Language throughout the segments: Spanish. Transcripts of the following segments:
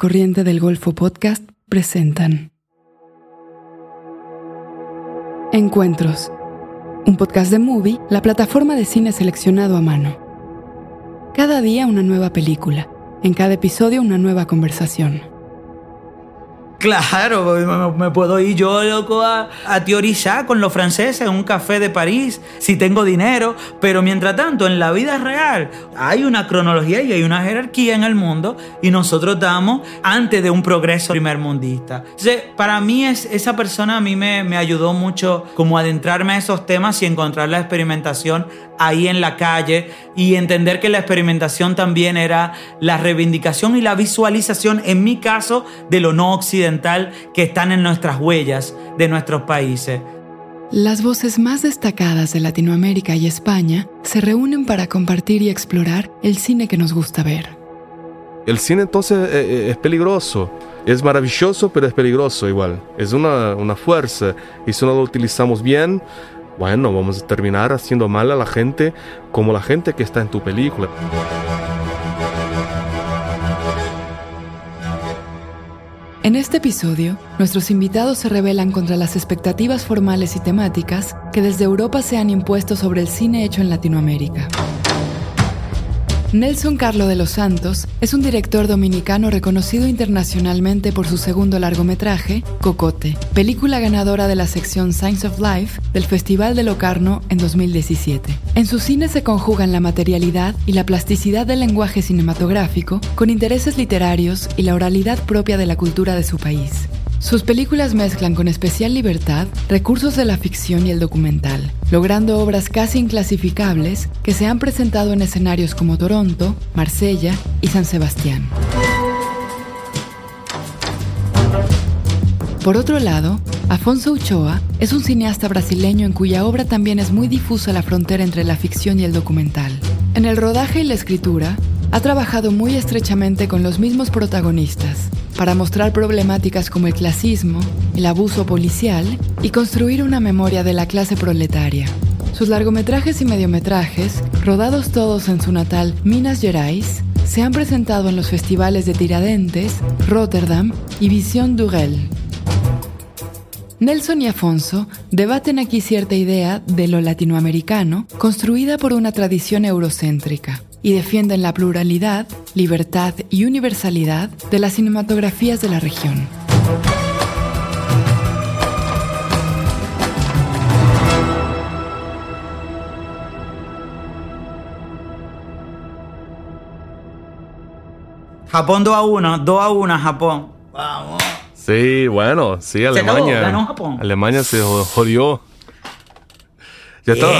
Corriente del Golfo Podcast presentan Encuentros, un podcast de Movie, la plataforma de cine seleccionado a mano. Cada día una nueva película, en cada episodio una nueva conversación. Claro, me, puedo ir yo, loco, a, teorizar con los franceses en un café de París, si tengo dinero, pero mientras tanto, en la vida real hay una cronología y hay una jerarquía en el mundo y nosotros estamos antes de un progreso primermundista. Para mí es, esa persona a mí me, me ayudó mucho como adentrarme a esos temas y encontrar la experimentación ahí en la calle y entender que la experimentación también era la reivindicación y la visualización, en mi caso, de lo no occidental que están en nuestras huellas de nuestros países. Las voces más destacadas de Latinoamérica y España se reúnen para compartir y explorar el cine que nos gusta ver. El cine entonces eh, eh, es peligroso, es maravilloso pero es peligroso igual, es una, una fuerza y si no lo utilizamos bien, bueno, vamos a terminar haciendo mal a la gente como la gente que está en tu película. En este episodio, nuestros invitados se rebelan contra las expectativas formales y temáticas que desde Europa se han impuesto sobre el cine hecho en Latinoamérica. Nelson Carlo de los Santos es un director dominicano reconocido internacionalmente por su segundo largometraje, Cocote, película ganadora de la sección Science of Life del Festival de Locarno en 2017. En su cine se conjugan la materialidad y la plasticidad del lenguaje cinematográfico con intereses literarios y la oralidad propia de la cultura de su país. Sus películas mezclan con especial libertad recursos de la ficción y el documental, logrando obras casi inclasificables que se han presentado en escenarios como Toronto, Marsella y San Sebastián. Por otro lado, Afonso Uchoa es un cineasta brasileño en cuya obra también es muy difusa la frontera entre la ficción y el documental. En el rodaje y la escritura, ha trabajado muy estrechamente con los mismos protagonistas para mostrar problemáticas como el clasismo, el abuso policial y construir una memoria de la clase proletaria. Sus largometrajes y mediometrajes, rodados todos en su natal Minas Gerais, se han presentado en los festivales de Tiradentes, Rotterdam y Visión Durel. Nelson y Afonso debaten aquí cierta idea de lo latinoamericano construida por una tradición eurocéntrica y defienden la pluralidad, libertad y universalidad de las cinematografías de la región. Japón 2 a 1, 2 a 1 Japón. Vamos. Sí, bueno, sí, Alemania. ganó Japón. Alemania se jodió. Ya estaba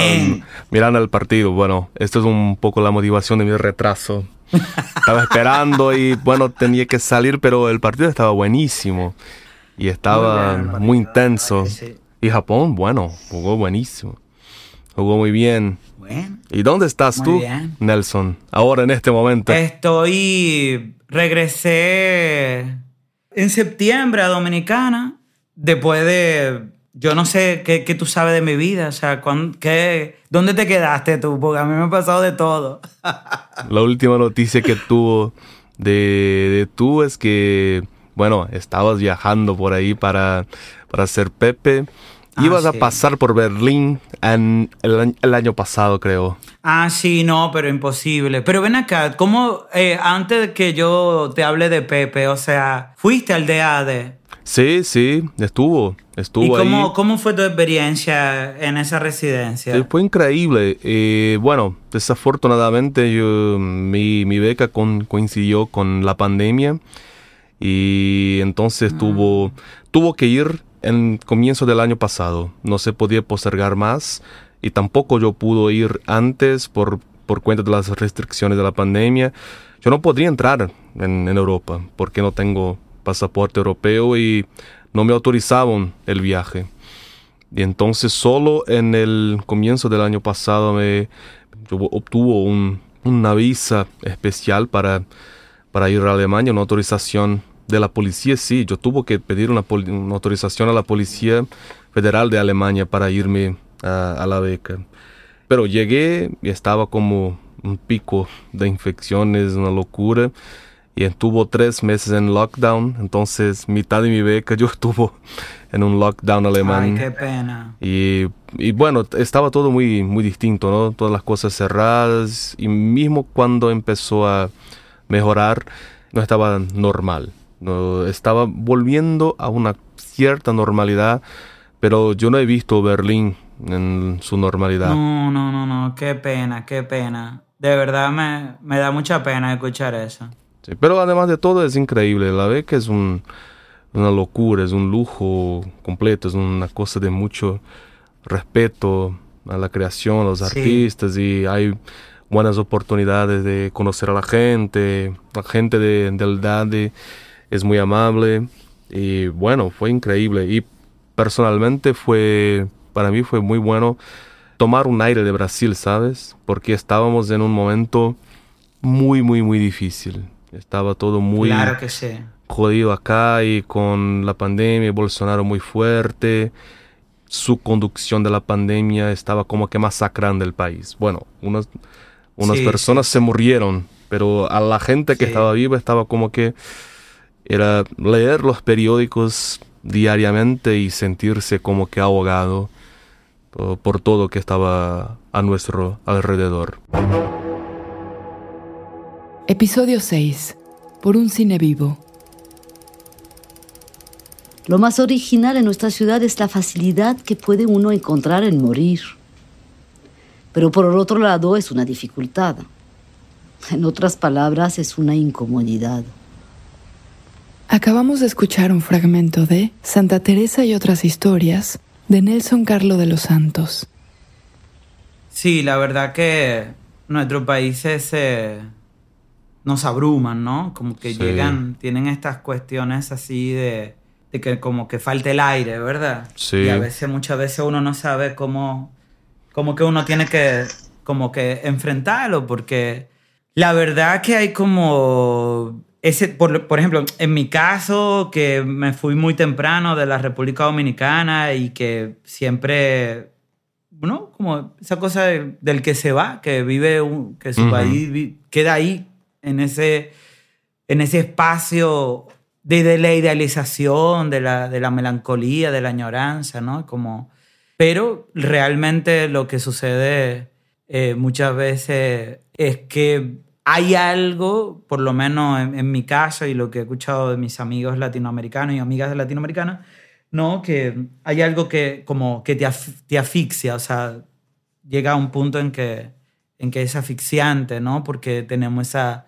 mirando el partido. Bueno, esto es un poco la motivación de mi retraso. estaba esperando y bueno, tenía que salir, pero el partido estaba buenísimo y estaba muy, intenso. Y Japón, bueno, jugó buenísimo. Jugó muy bien. ¿Y dónde estás tú, Nelson? Ahora en este momento. Estoy. Regresé en septiembre a Dominicana. Después de yo no sé qué, tú sabes de mi vida, o sea, qué, ¿dónde te quedaste tú? Porque a mí me ha pasado de todo. La última noticia que tuvo de, tú es que, bueno, estabas viajando por ahí para, para hacer Pepe. Ah, Ibas a pasar por Berlín en el, año pasado, creo. Ah, sí, no, pero imposible. Pero ven acá, ¿cómo eh, antes de que yo te hable de Pepe, o sea, fuiste al DAD? Sí, sí, estuvo, estuvo ¿Y cómo, cómo fue tu experiencia en esa residencia? fue increíble. Eh, bueno, desafortunadamente yo, mi, beca coincidió con la pandemia y entonces tuvo, mm. tuvo que ir en comienzo del año pasado. No se podía postergar más y tampoco yo pude ir antes por, por cuenta de las restricciones de la pandemia. Yo no podría entrar en, en Europa porque no tengo pasaporte europeo y no me autorizaban el viaje. Y entonces solo en el comienzo del año pasado me obtuvo una visa especial para, para ir a Alemania, una autorización de la policía. Sí, yo tuve que pedir una, autorización a la Policía Federal de Alemania para irme a, a, la beca. Pero llegué y estaba como un pico de infecciones, una locura y estuvo tres meses en lockdown, entonces mitad de mi beca yo estuvo en un lockdown alemán. Ay, qué pena. Y, y, bueno, estaba todo muy, muy distinto, ¿no? Todas las cosas cerradas y mismo cuando empezó a mejorar, no estaba normal. No, estaba volviendo a una cierta normalidad, pero yo no he visto Berlín en su normalidad. No, no, no, no, qué pena, qué pena. De verdad me, me da mucha pena escuchar eso. Sí, pero además de todo es increíble. La beca es un, una locura, es un lujo completo, es una cosa de mucho respeto a la creación, a los artistas y hay buenas oportunidades de conocer a la gente, la gente de, del DADE es muy amable y bueno, fue increíble y personalmente fue, para mí fue muy bueno tomar un aire de Brasil, ¿sabes? Porque estábamos en un momento muy, muy, muy difícil. Estaba todo muy claro que sí. jodido acá y con la pandemia, Bolsonaro muy fuerte. Su conducción de la pandemia estaba como que masacrando el país. Bueno, unas, unas personas se murieron, pero a la gente que estaba viva estaba como que era leer los periódicos diariamente y sentirse como que ahogado por, por todo que estaba a nuestro alrededor. Episodio 6. Por un cine vivo. Lo más original en nuestra ciudad es la facilidad que puede uno encontrar en morir. Pero por otro lado es una dificultad. En otras palabras, es una incomodidad. Acabamos de escuchar un fragmento de Santa Teresa y otras historias de Nelson Carlo de los Santos. Sí, la verdad que nuestro país es... Eh, nos abruman, ¿no? Como que llegan, tienen estas cuestiones así de, de, que como que falta el aire, ¿verdad? Sí. Y a veces, muchas veces uno no sabe cómo, cómo que uno tiene que, como que enfrentarlo, porque la verdad que hay como ese, por, por, ejemplo, en mi caso, que me fui muy temprano de la República Dominicana y que siempre, ¿no? Como esa cosa del que se va, que vive, un, que su uh -huh. país queda ahí en ese, en ese espacio de, de la idealización, de la, de la, melancolía, de la añoranza, ¿no? Como, pero realmente lo que sucede eh, muchas veces es que hay algo, por lo menos en, mi caso y lo que he escuchado de mis amigos latinoamericanos y amigas latinoamericanas, ¿no? Que hay algo que como que te, te asfixia, o sea, llega a un punto en que, en que es asfixiante, ¿no? Porque tenemos esa,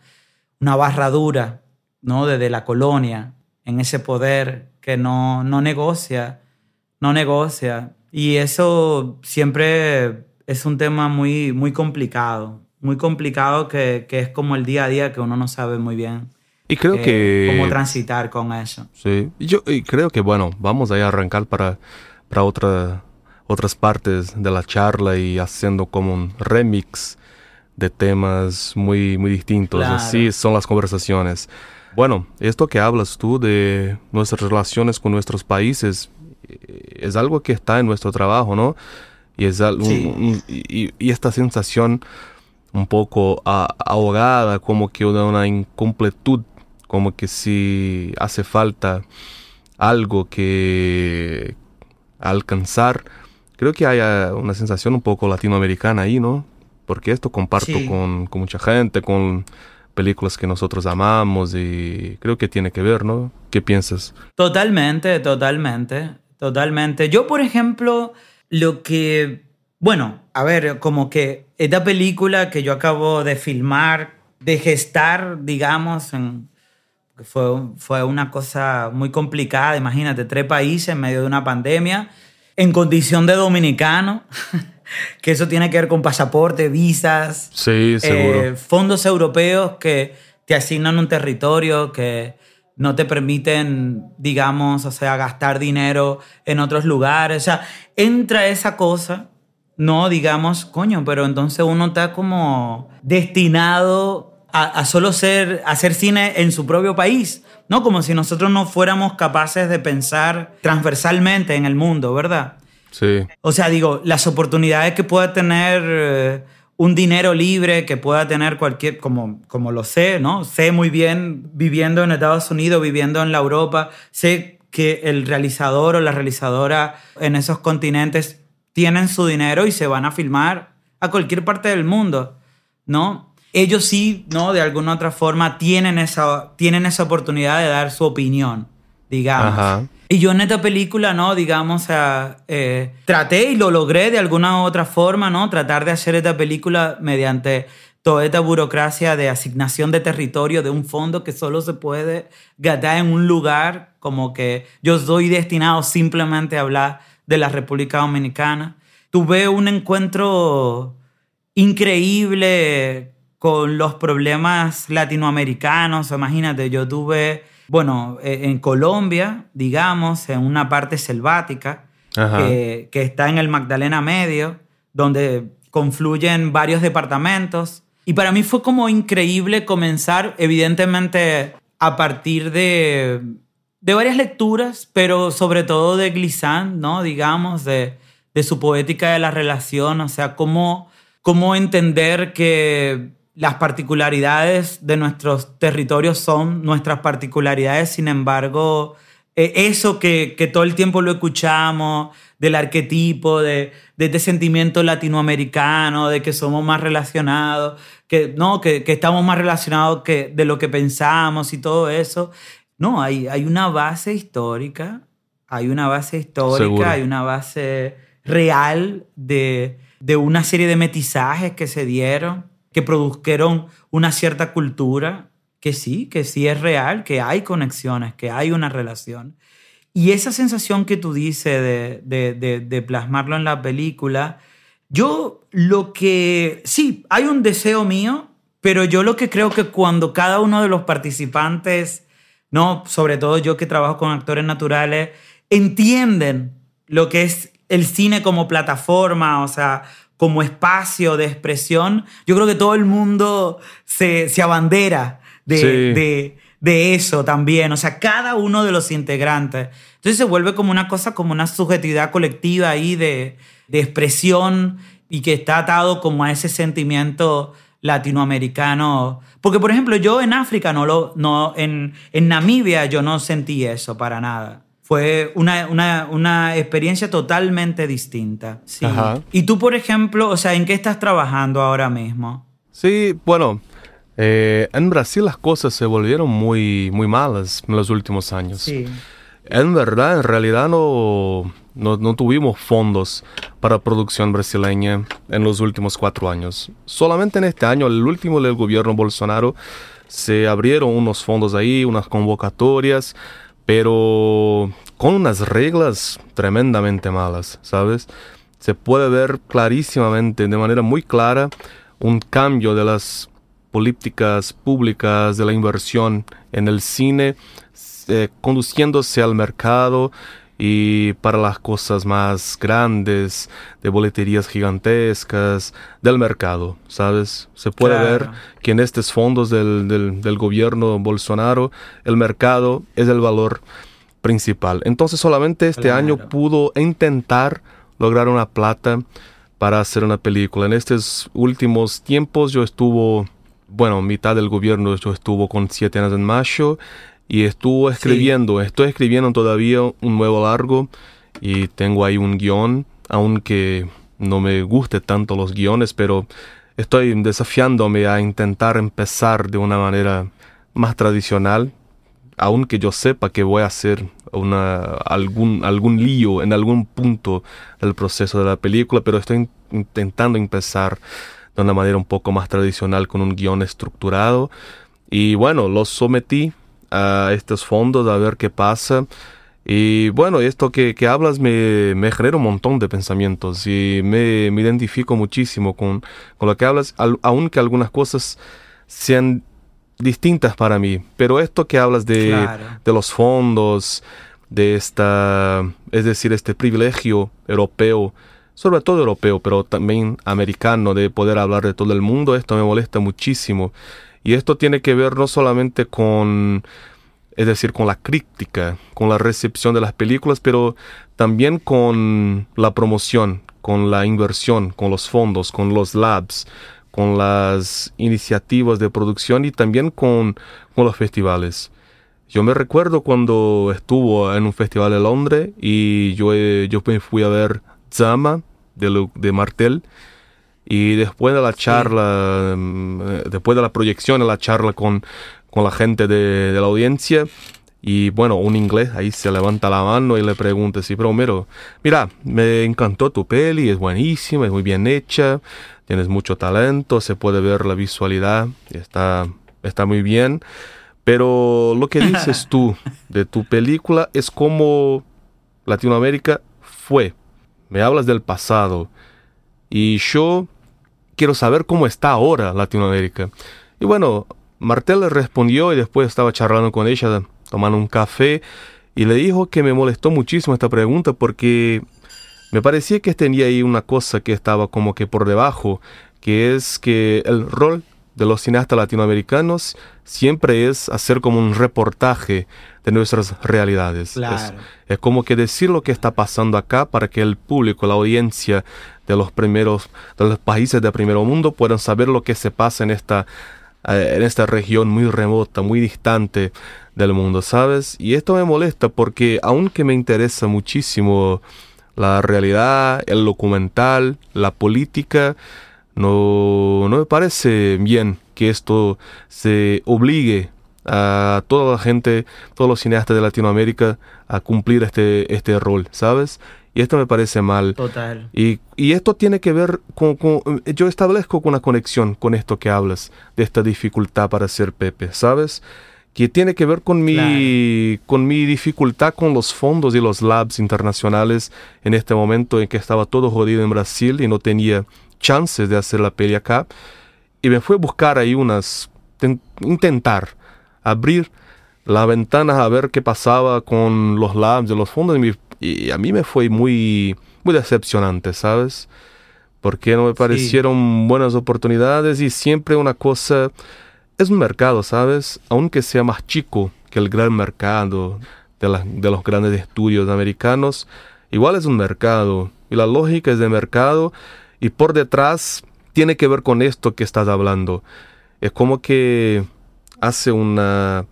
una barra dura, ¿no? Desde la colonia, en ese poder que no, no negocia, no negocia. Y eso siempre es un tema muy, muy complicado, muy complicado que, que es como el día a día que uno no sabe muy bien. Y creo eh, que... Cómo transitar con eso. Sí, yo y creo que, bueno, vamos a arrancar para, para otra, otras partes de la charla y haciendo como un remix de temas muy, muy distintos. Claro. Así son las conversaciones. Bueno, esto que hablas tú de nuestras relaciones con nuestros países eh, es algo que está en nuestro trabajo, ¿no? Y, es algo, Sí. un- un- y, y esta sensación un poco a- ahogada, como que una incompletud, como que si hace falta algo que alcanzar. Creo que hay ah, una sensación un poco latinoamericana ahí, ¿no? Porque esto comparto Sí. con, con mucha gente, con películas que nosotros amamos y creo que tiene que ver, ¿no? ¿Qué piensas? Totalmente, totalmente, totalmente. Yo, por ejemplo, lo que, bueno, a ver, como que esta película que yo acabo de filmar, de gestar, digamos, en, fue, fue una cosa muy complicada, imagínate, tres países en medio de una pandemia, en condición de dominicano, que eso tiene que ver con pasaporte, visas, Sí, eh, fondos europeos que te asignan un territorio, que no te permiten, digamos, o sea, gastar dinero en otros lugares. O sea, entra esa cosa, no, digamos, coño, pero entonces uno está como destinado a, a solo ser, a hacer cine en su propio país, ¿no? Como si nosotros no fuéramos capaces de pensar transversalmente en el mundo, ¿verdad? sí. O sea, digo, las oportunidades que pueda tener eh, un dinero libre que pueda tener cualquier, como, como lo sé, ¿no? Sé muy bien viviendo en Estados Unidos, viviendo en la Europa, sé que el realizador o la realizadora en esos continentes tienen su dinero y se van a filmar a cualquier parte del mundo, ¿no? Ellos sí, ¿no? De alguna otra forma tienen esa, tienen esa oportunidad de dar su opinión, digamos. Y yo en esta película, ¿no? Digamos, eh, traté y lo logré de alguna u otra forma, ¿no? Tratar de hacer esta película mediante toda esta burocracia de asignación de territorio de un fondo que solo se puede gastar en un lugar, como que yo estoy destinado simplemente a hablar de la República Dominicana. Tuve un encuentro increíble con los problemas latinoamericanos, imagínate, yo tuve bueno, eh, en Colombia, digamos, en una parte selvática, que, está en el Magdalena Medio, donde confluyen varios departamentos. Y para mí fue como increíble comenzar, evidentemente, a partir de, de varias lecturas, pero sobre todo de Glissant, ¿no? Digamos, de, de su poética de la relación, o sea, cómo, cómo entender que las particularidades de nuestros territorios son nuestras particularidades, sin embargo, eh, eso que, todo el tiempo lo escuchamos, del arquetipo, de, este sentimiento latinoamericano, de que somos más relacionados, que, no, que, estamos más relacionados que, de lo que pensamos y todo eso. No, hay, hay una base histórica, hay una base histórica, hay una base real de, de una serie de metizajes que se dieron que produjeron una cierta cultura, que sí, que sí es real, que hay conexiones, que hay una relación. Y esa sensación que tú dices de, de, plasmarlo en la película, yo lo que, sí, hay un deseo mío, pero yo lo que creo que cuando cada uno de los participantes, no, sobre todo yo que trabajo con actores naturales, entienden lo que es el cine como plataforma, o sea, como espacio de expresión, yo creo que todo el mundo se, se abandera de, de, eso también. O sea, cada uno de los integrantes. Entonces se vuelve como una cosa, como una subjetividad colectiva ahí de, de expresión y que está atado como a ese sentimiento latinoamericano. Porque, por ejemplo, yo en África no lo, no, en, en Namibia yo no sentí eso para nada fue una, una, una, experiencia totalmente distinta. Sí. Y tú, por ejemplo, o sea, ¿en qué estás trabajando ahora mismo? Sí, bueno, eh, en Brasil las cosas se volvieron muy, muy malas en los últimos años. Sí. En verdad, en realidad no, no, no, tuvimos fondos para producción brasileña en los últimos cuatro años. Solamente en este año, el último del gobierno Bolsonaro, se abrieron unos fondos ahí, unas convocatorias pero con unas reglas tremendamente malas, ¿sabes? Se puede ver clarísimamente, de manera muy clara, un cambio de las políticas públicas de la inversión en el cine, eh, conduciéndose al mercado y para las cosas más grandes, de boleterías gigantescas, del mercado, ¿sabes? Se puede ver que en estos fondos del, del, gobierno Bolsonaro, el mercado es el valor principal. Entonces solamente este año pudo intentar lograr una plata para hacer una película. En estos últimos tiempos yo estuvo, bueno, mitad del gobierno yo estuvo con siete años en mayo y estuvo escribiendo, estoy escribiendo todavía un nuevo largo y tengo ahí un guion, aunque no me guste tanto los guiones, pero estoy desafiándome a intentar empezar de una manera más tradicional, aunque yo sepa que voy a hacer una, algún, algún lío en algún punto del proceso de la película, pero estoy intentando empezar de una manera un poco más tradicional con un guion estructurado. Y bueno, lo sometí a estos fondos a ver qué pasa. Y bueno, esto que, que hablas me, me, genera un montón de pensamientos y me, me identifico muchísimo con, con, lo que hablas, aunque algunas cosas sean distintas para mí. Pero esto que hablas de, de los fondos, de esta, es decir, este privilegio europeo, sobre todo europeo, pero también americano, de poder hablar de todo el mundo, esto me molesta muchísimo. Y esto tiene que ver no solamente con, es decir, con la crítica, con la recepción de las películas, pero también con la promoción con la inversión, con los fondos, con los labs, con las iniciativas de producción y también con, con los festivales. Yo me recuerdo cuando estuvo en un festival en Londres y yo, eh, yo fui a ver Zama de, de Martel y después de la charla, mm, eh, después de la proyección, de la charla con, con la gente de, de, la audiencia, y bueno, un inglés ahí se levanta la mano y le pregunta, sí, pero mira, me encantó tu peli, es buenísima, es muy bien hecha, tienes mucho talento, se puede ver la visualidad, está, está muy bien, pero lo que dices tú de tu película es como Latinoamérica fue. Me hablas del pasado. Y yo quiero saber cómo está ahora Latinoamérica. Y bueno, Martel le respondió y después estaba charlando con ella, tomando un café, y le dijo que me molestó muchísimo esta pregunta porque me parecía que tenía ahí una cosa que estaba como que por debajo, que es que el rol de los cineastas latinoamericanos siempre es hacer como un reportaje de nuestras realidades. Es, como que decir lo que está pasando acá para que el público, la audiencia de los primeros, de los países de primer mundo puedan saber lo que se pasa en esta, eh, en esta región muy remota, muy distante del mundo, ¿sabes? Y esto me molesta porque aunque me interesa muchísimo la realidad, el documental, la política, no, no me parece bien que esto se obligue a toda la gente, todos los cineastas de Latinoamérica a cumplir este, este rol, ¿sabes? Y esto me parece mal. Total. Y, y esto tiene que ver con, Yo establezco una conexión con esto que hablas, de esta dificultad para ser Pepe, ¿sabes? Que tiene que ver con mi, con mi dificultad con los fondos y los labs internacionales en este momento en que estaba todo jodido en Brasil y no tenía chances de hacer la peli acá. Y me fue a buscar ahí unas, intentar abrir las ventanas a ver qué pasaba con los labs de los fondos. Y, a mí me fue muy, muy decepcionante, ¿sabes? Porque no me parecieron buenas oportunidades y siempre una cosa... Es un mercado, ¿sabes? Aunque sea más chico que el gran mercado de, de los grandes estudios americanos, igual es un mercado. Y la lógica es de mercado y por detrás tiene que ver con esto que estás hablando. Es como que hace una...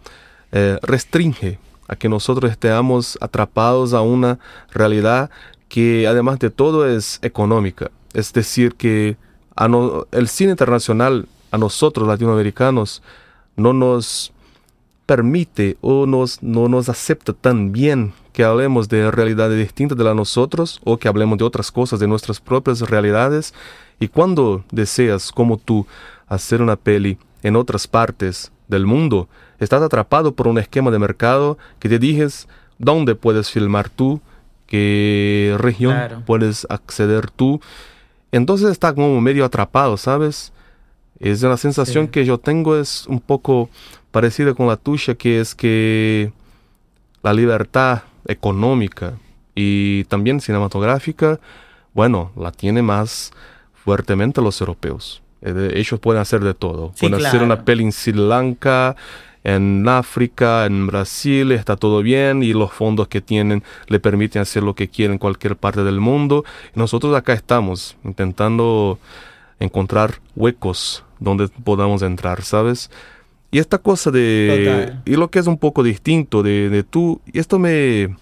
Eh, restringe a que nosotros estemos atrapados a una realidad que además de todo es económica. Es decir, que el cine internacional a nosotros latinoamericanos no nos permite o nos, no nos acepta tan bien que hablemos de realidades distintas de las nosotros o que hablemos de otras cosas, de nuestras propias realidades. Y cuando deseas, como tú, hacer una peli en otras partes del mundo, estás atrapado por un esquema de mercado que te dices dónde puedes filmar tú, qué región puedes acceder tú. Entonces estás como medio atrapado, ¿sabes? Es una sensación que yo tengo, es un poco parecida con la tuya, que es que la libertad económica y también cinematográfica, bueno, la tiene más fuertemente los europeos. Eh, ellos pueden hacer de todo. pueden hacer una peli en Sri Lanka, en África, en Brasil, está todo bien y los fondos que tienen le permiten hacer lo que quieren en cualquier parte del mundo. Y nosotros acá estamos intentando encontrar huecos donde podamos entrar, ¿sabes? Y esta cosa de... Y lo que es un poco distinto de, de tú, y esto me...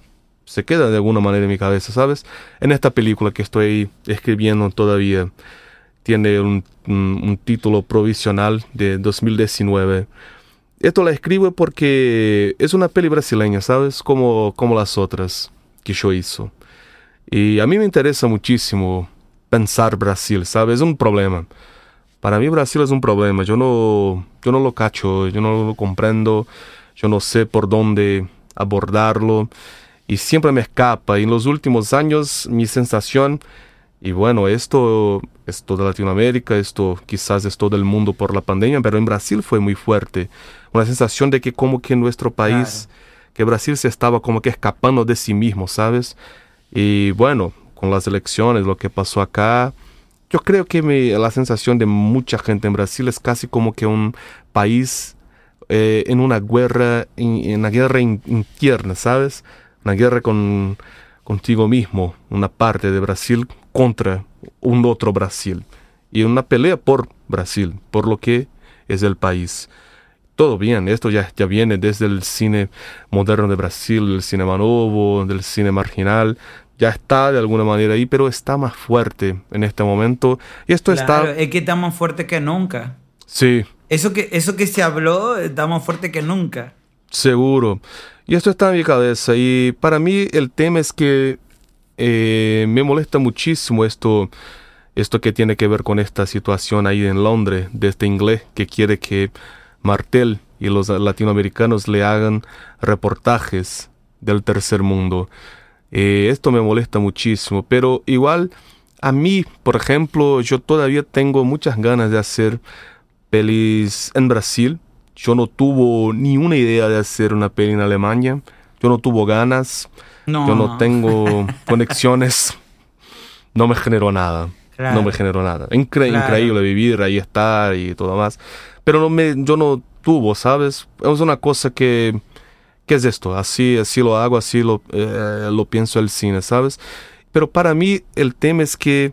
se queda de alguna manera en mi cabeza, ¿sabes? En esta película que estoy escribiendo todavía, tiene un, un, título provisional de 2019. Esto la escribo porque es una peli brasileña, ¿sabes? Como, como las otras que yo hizo. Y a mí me interesa muchísimo pensar Brasil, ¿sabes? Es un problema. Para mí Brasil es un problema. Yo no, yo no lo cacho, yo no lo comprendo, yo no sé por dónde abordarlo y siempre me escapa. Y en los últimos años mi sensación, y bueno, esto es toda Latinoamérica, esto quizás es todo el mundo por la pandemia, pero en Brasil fue muy fuerte. Una sensación de que como que nuestro país, que Brasil se estaba como que escapando de sí mismo, ¿sabes? Y bueno, con las elecciones, lo que pasó acá, yo creo que la sensación de mucha gente en Brasil es casi como que un país eh, en una guerra, en, una guerra interna, ¿sabes? Una guerra con, contigo mismo, una parte de Brasil contra un otro Brasil. Y una pelea por Brasil, por lo que es el país. Todo bien, esto ya, ya viene desde el cine moderno de Brasil, del cine nuevo, del cine marginal, ya está de alguna manera ahí, pero está más fuerte en este momento. Y esto está... Es que está más fuerte que nunca. Sí. Eso que, eso que se habló está más fuerte que nunca. Seguro. Y esto está en mi cabeza. Y para mí el tema es que eh, me molesta muchísimo esto, esto que tiene que ver con esta situación ahí en Londres, de este inglés que quiere que Martel y los latinoamericanos le hagan reportajes del tercer mundo. Eh, esto me molesta muchísimo, pero igual a mí, por ejemplo, yo todavía tengo muchas ganas de hacer pelis en Brasil. Yo no tuve ni una idea de hacer una peli en Alemania. Yo no tuve ganas. No. Yo no tengo conexiones. No me generó nada. No me generó nada. Increíble vivir ahí, estar y todo más. Pero no me, yo no tuvo, ¿sabes? Es una cosa que ¿qué es esto? Así, así lo hago, así lo, eh, lo pienso el cine, ¿sabes? Pero para mí el tema es que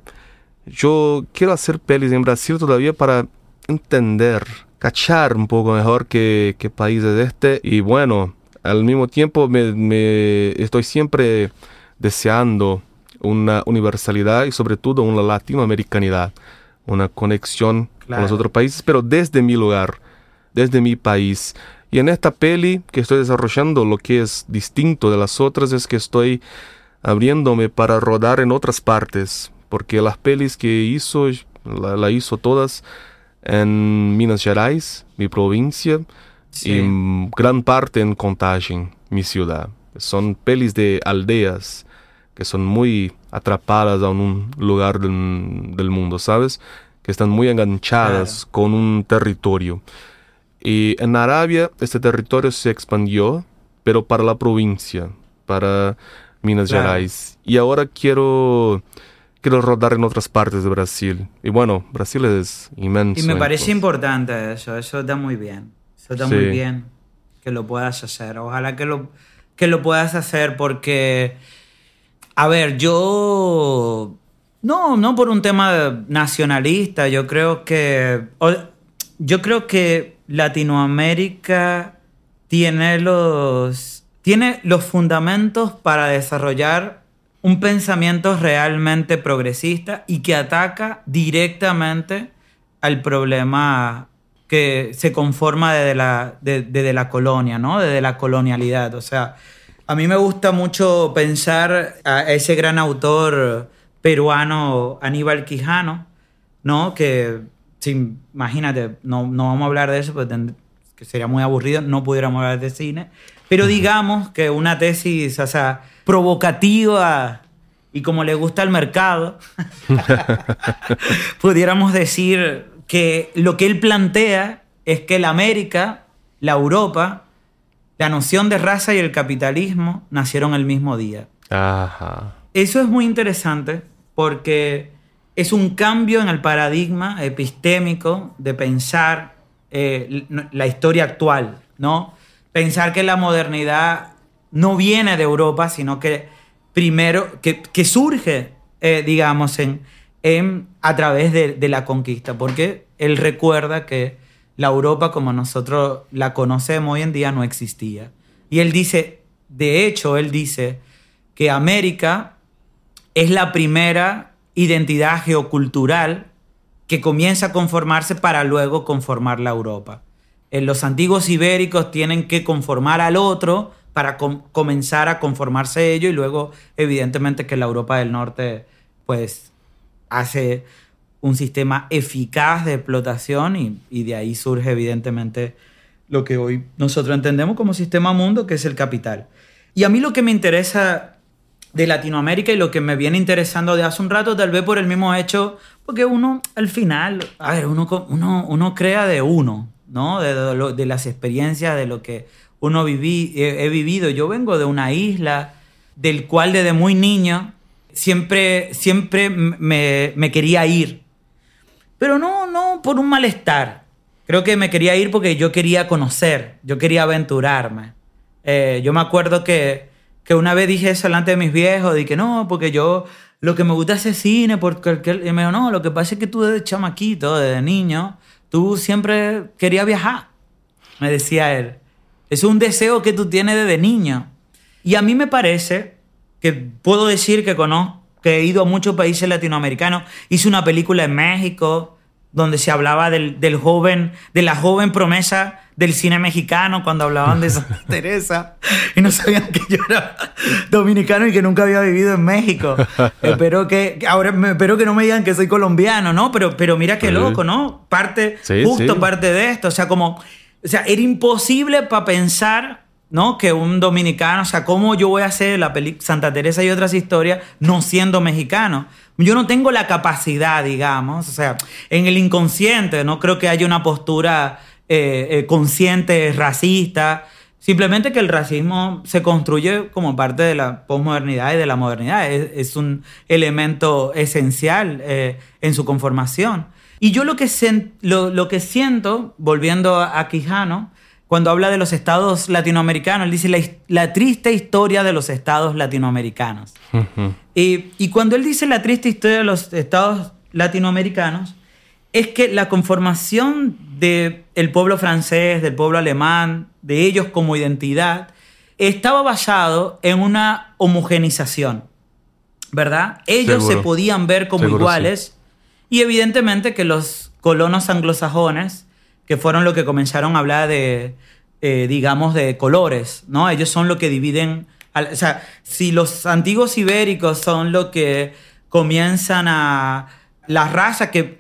yo quiero hacer pelis en Brasil todavía para entender, cachar un poco mejor qué, qué país es este. Y bueno, al mismo tiempo me, me estoy siempre deseando una universalidad y sobre todo una latinoamericanidad, una conexión con los otros países, pero desde mi lugar, desde mi país. Y en esta peli que estoy desarrollando, lo que es distinto de las otras es que estoy abriéndome para rodar en otras partes, porque las pelis que hizo, la, hizo todas en Minas Gerais, mi provincia, y gran parte en Contagem, mi ciudad. Son pelis de aldeas que son muy atrapadas a un lugar del, mundo, ¿sabes? Que están muy enganchadas con un territorio. Y en Arabia este territorio se expandió, pero para la provincia, para Minas Gerais. Y ahora quiero, quiero rodar en otras partes de Brasil. Y bueno, Brasil es inmenso. Y me parece importante eso, eso está muy bien. Eso está muy bien que lo puedas hacer. Ojalá que lo, que lo puedas hacer porque, a ver, yo... No, no por un tema nacionalista, yo creo que... Yo creo que Latinoamérica tiene los, tiene los fundamentos para desarrollar un pensamiento realmente progresista y que ataca directamente al problema que se conforma desde la, la colonia, ¿no? Desde la colonialidad. O sea, a mí me gusta mucho pensar a ese gran autor peruano Aníbal Quijano, ¿no? Que imagínate, no, no vamos a hablar de eso, porque que sería muy aburrido, no pudiéramos hablar de cine, pero digamos que una tesis, o sea, provocativa y como le gusta al mercado, pudiéramos decir que lo que él plantea es que la América, la Europa, la noción de raza y el capitalismo nacieron el mismo día. Eso es muy interesante porque es un cambio en el paradigma epistémico de pensar eh, la historia actual, ¿no? Pensar que la modernidad no viene de Europa, sino que primero, que, surge, eh, digamos, en, en, a través de, la conquista, porque él recuerda que la Europa como nosotros la conocemos hoy en día no existía. Y él dice, de hecho, él dice que América es la primera identidad geocultural que comienza a conformarse para luego conformar la Europa. En los antiguos ibéricos tienen que conformar al otro para comenzar a conformarse ellos y luego evidentemente que la Europa del Norte pues hace un sistema eficaz de explotación y, y de ahí surge evidentemente lo que hoy nosotros entendemos como sistema mundo, que es el capital. Y a mí lo que me interesa de Latinoamérica y lo que me viene interesando de hace un rato, tal vez por el mismo hecho, porque uno al final, a ver, uno, uno, uno crea de uno, ¿no? De, de, las experiencias, de lo que uno viví, he, vivido. Yo vengo de una isla del cual desde muy niño siempre, siempre me, me quería ir. Pero no, no por un malestar. Creo que me quería ir porque yo quería conocer, yo quería aventurarme. Eh, yo me acuerdo que que una vez dije eso delante de mis viejos, dije, no, porque yo lo que me gusta es hacer cine, porque y me dijo, no, lo que pasa es que tú desde chamaquito, desde niño, tú siempre querías viajar, me decía él. Es un deseo que tú tienes desde niño. Y a mí me parece que puedo decir que conozco, que he ido a muchos países latinoamericanos. Hice una película en México donde se hablaba del, del joven, de la joven promesa del cine mexicano cuando hablaban de Santa Teresa y no sabían que yo era dominicano y que nunca había vivido en México. espero que ahora espero que no me digan que soy colombiano, ¿no? Pero pero mira qué loco, ¿no? Parte justo parte de esto, o sea, como o sea, era imposible para pensar ¿no? Que un dominicano, o sea, ¿cómo yo voy a hacer la película Santa Teresa y otras historias no siendo mexicano? Yo no tengo la capacidad, digamos, o sea, en el inconsciente, no creo que haya una postura eh, eh, consciente, racista. Simplemente que el racismo se construye como parte de la posmodernidad y de la modernidad. Es, un elemento esencial eh, en su conformación. Y yo lo que, lo, que siento, volviendo a Quijano, cuando habla de los estados latinoamericanos, él dice la, triste historia de los estados latinoamericanos. y, y, cuando él dice la triste historia de los estados latinoamericanos, es que la conformación del el pueblo francés, del pueblo alemán, de ellos como identidad, estaba basado en una homogenización, ¿verdad? Ellos se podían ver como iguales y evidentemente que los colonos anglosajones, que fueron los que comenzaron a hablar de, eh, digamos, de colores, ¿no? Ellos son los que dividen, o sea, si los antiguos ibéricos son los que comienzan a... La raza que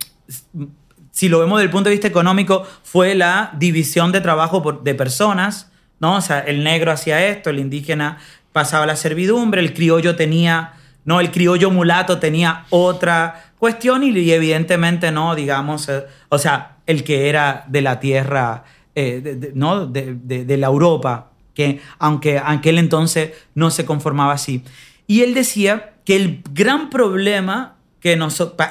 si lo vemos desde el punto de vista económico, fue la división de trabajo de personas, ¿no? O sea, el negro hacía esto, el indígena pasaba la servidumbre, el criollo tenía, ¿no? El criollo mulato tenía otra cuestión y, evidentemente, ¿no? Digamos, eh, o sea, el que era de la tierra, eh, ¿no? De, de, la Europa, que aunque aquel entonces no se conformaba así. Y él decía que el gran problema que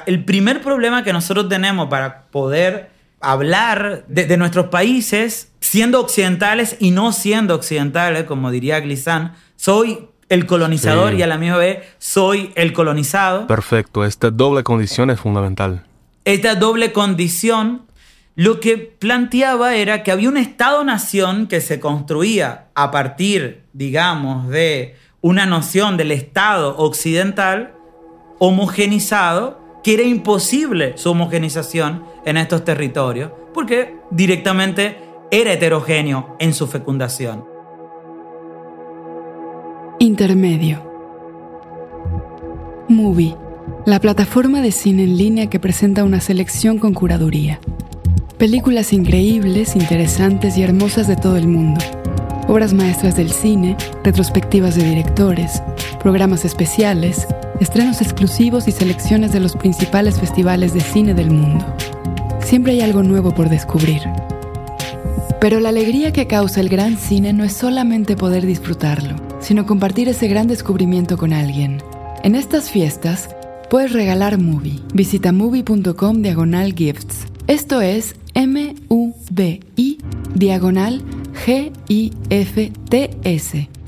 el primer problema que nosotros tenemos para poder hablar de, nuestros países, siendo occidentales y no siendo occidentales, como diría Glissant, soy el colonizador y a la misma vez soy el colonizado. Perfecto, esta doble condición es fundamental. Esta doble condición lo que planteaba era que había un Estado-nación que se construía a partir, digamos, de una noción del Estado occidental homogenizado que era imposible su homogenización en estos territorios porque directamente era heterogéneo en su fecundación. Intermedio. Movie, la plataforma de cine en línea que presenta una selección con curaduría. Películas increíbles, interesantes y hermosas de todo el mundo. Obras maestras del cine, retrospectivas de directores, programas especiales, estrenos exclusivos y selecciones de los principales festivales de cine del mundo. Siempre hay algo nuevo por descubrir. Pero la alegría que causa el gran cine no es solamente poder disfrutarlo, sino compartir ese gran descubrimiento con alguien. En estas fiestas, puedes regalar Movie. Visita movie.com diagonal gifts. Esto es M-U-V-I diagonal G-I-F-T-S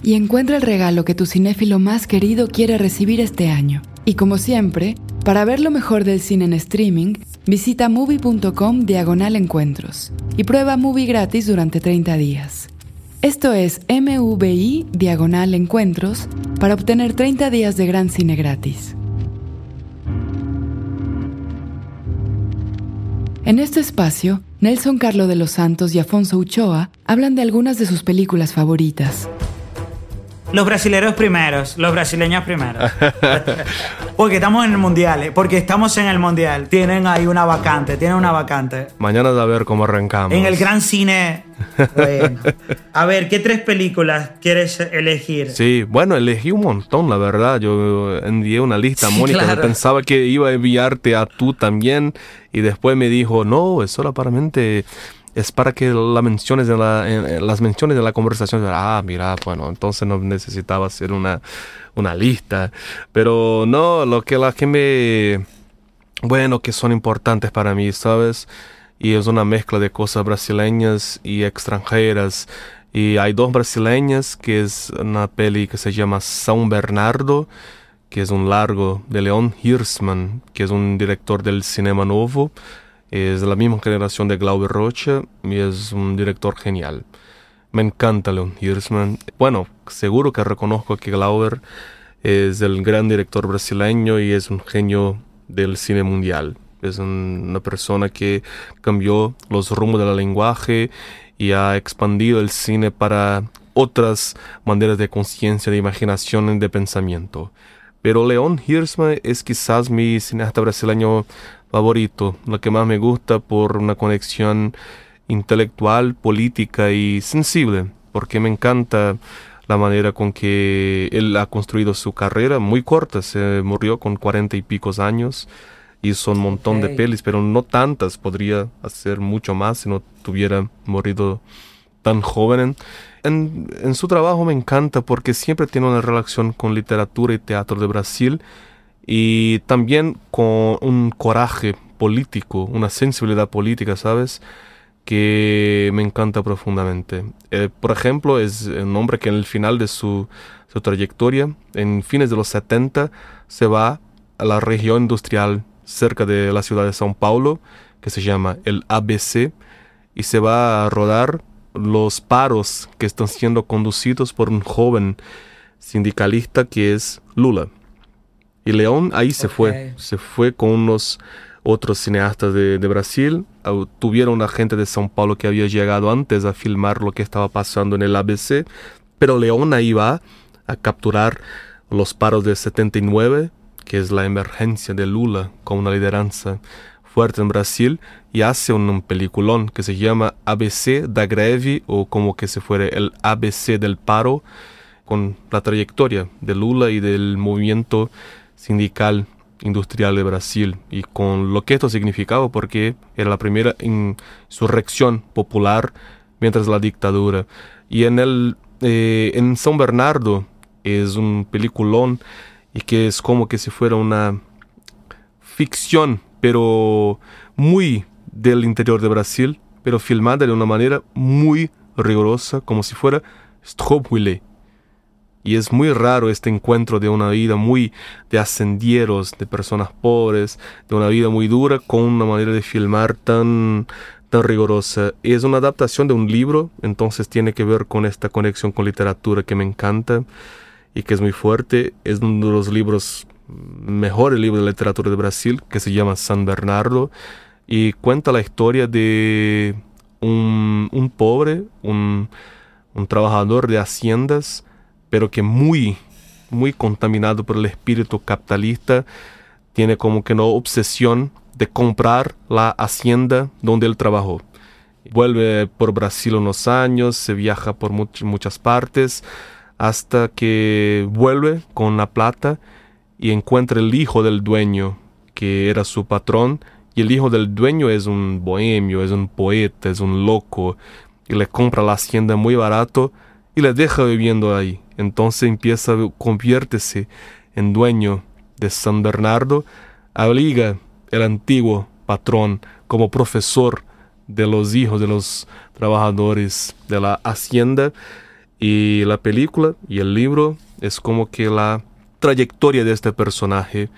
y encuentra el regalo que tu cinéfilo más querido quiere recibir este año. Y como siempre, para ver lo mejor del cine en streaming, visita movie.com diagonal encuentros y prueba movie gratis durante 30 días. Esto es MVI diagonal encuentros para obtener 30 días de gran cine gratis. En este espacio, Nelson Carlo de los Santos y Afonso Uchoa hablan de algunas de sus películas favoritas. Los brasileños primeros, los brasileños primeros. porque estamos en el mundial, eh, porque estamos en el mundial. Tienen ahí una vacante, tienen una vacante. Mañana a ver cómo arrancamos. En el gran cine. Bueno. A ver, ¿qué tres películas quieres elegir? Sí, bueno, elegí un montón, la verdad. Yo envié una lista a Mónica, pensaba que iba a enviarte a tú también y después me dijo, no, es solamente es para que la menciones de la, las menciones de la conversación, ah, mira, bueno, entonces no necesitaba hacer una, una lista. Pero no, lo que la que me, bueno, que son importantes para mí, ¿sabes? Y es una mezcla de cosas brasileñas y extranjeras. Y hay dos brasileñas, que es una peli que se llama São Bernardo, que es un largo de Leon Hirschman, que es un director del cinema nuevo. Es de la misma generación de Glauber Rocha y es un director genial. Me encanta Leon Hirschman. Bueno, seguro que reconozco que Glauber es el gran director brasileño y es un genio del cine mundial. Es una persona que cambió los rumbos del lenguaje y ha expandido el cine para otras maneras de conciencia, de imaginación y de pensamiento. Pero León Hirschman es quizás mi cineasta brasileño favorito, lo que más me gusta por una conexión intelectual, política y sensible, porque me encanta la manera con que él ha construido su carrera, muy corta, se murió con cuarenta y picos años, hizo un montón de pelis, pero no tantas, podría hacer mucho más si no tuviera morido tan joven. En, en, su trabajo me encanta porque siempre tiene una relación con literatura y teatro de Brasil y también con un coraje político, una sensibilidad política, ¿sabes? que me encanta profundamente. Eh, por ejemplo, es un hombre que en el final de su, su, trayectoria, en fines de los 70, se va a la región industrial cerca de la ciudad de São Paulo, que se llama el ABC, y se va a rodar los paros que están siendo conducidos por un joven sindicalista que es Lula. Y León ahí se fue, se fue con unos otros cineastas de, Brasil. Tuvieron una gente de São Paulo que había llegado antes a filmar lo que estaba pasando en el ABC. Pero León ahí va a capturar los paros de 79, que es la emergencia de Lula con una lideranza fuerte en Brasil, y hace un, peliculón que se llama ABC da greve, o como que se fuera el ABC del paro, con la trayectoria de Lula y del movimiento sindical industrial de Brasil y con lo que esto significaba porque era la primera insurrección popular mientras la dictadura. Y en, el, eh, en San Bernardo es un peliculón y que es como que si fuera una ficción, pero muy del interior de Brasil, pero filmada de una manera muy rigurosa, como si fuera Stroopwille y es muy raro este encuentro de una vida muy de ascendieros, de personas pobres, de una vida muy dura, con una manera de filmar tan, tan rigurosa. Es una adaptación de un libro, entonces tiene que ver con esta conexión con literatura que me encanta y que es muy fuerte. Es uno de los libros, mejores libros de literatura de Brasil, que se llama San Bernardo, y cuenta la historia de un, un pobre, un, un trabajador de haciendas, pero que muy, muy contaminado por el espíritu capitalista, tiene como que una obsesión de comprar la hacienda donde él trabajó. Vuelve por Brasil unos años, se viaja por muchas partes, hasta que vuelve con la plata y encuentra el hijo del dueño, que era su patrón, y el hijo del dueño es un bohemio, es un poeta, es un loco, y le compra la hacienda muy barato y le deja viviendo ahí. Entonces empieza, conviértese en dueño de San Bernardo, obliga el antiguo patrón como profesor de los hijos de los trabajadores de la hacienda y la película y el libro es como que la trayectoria de este personaje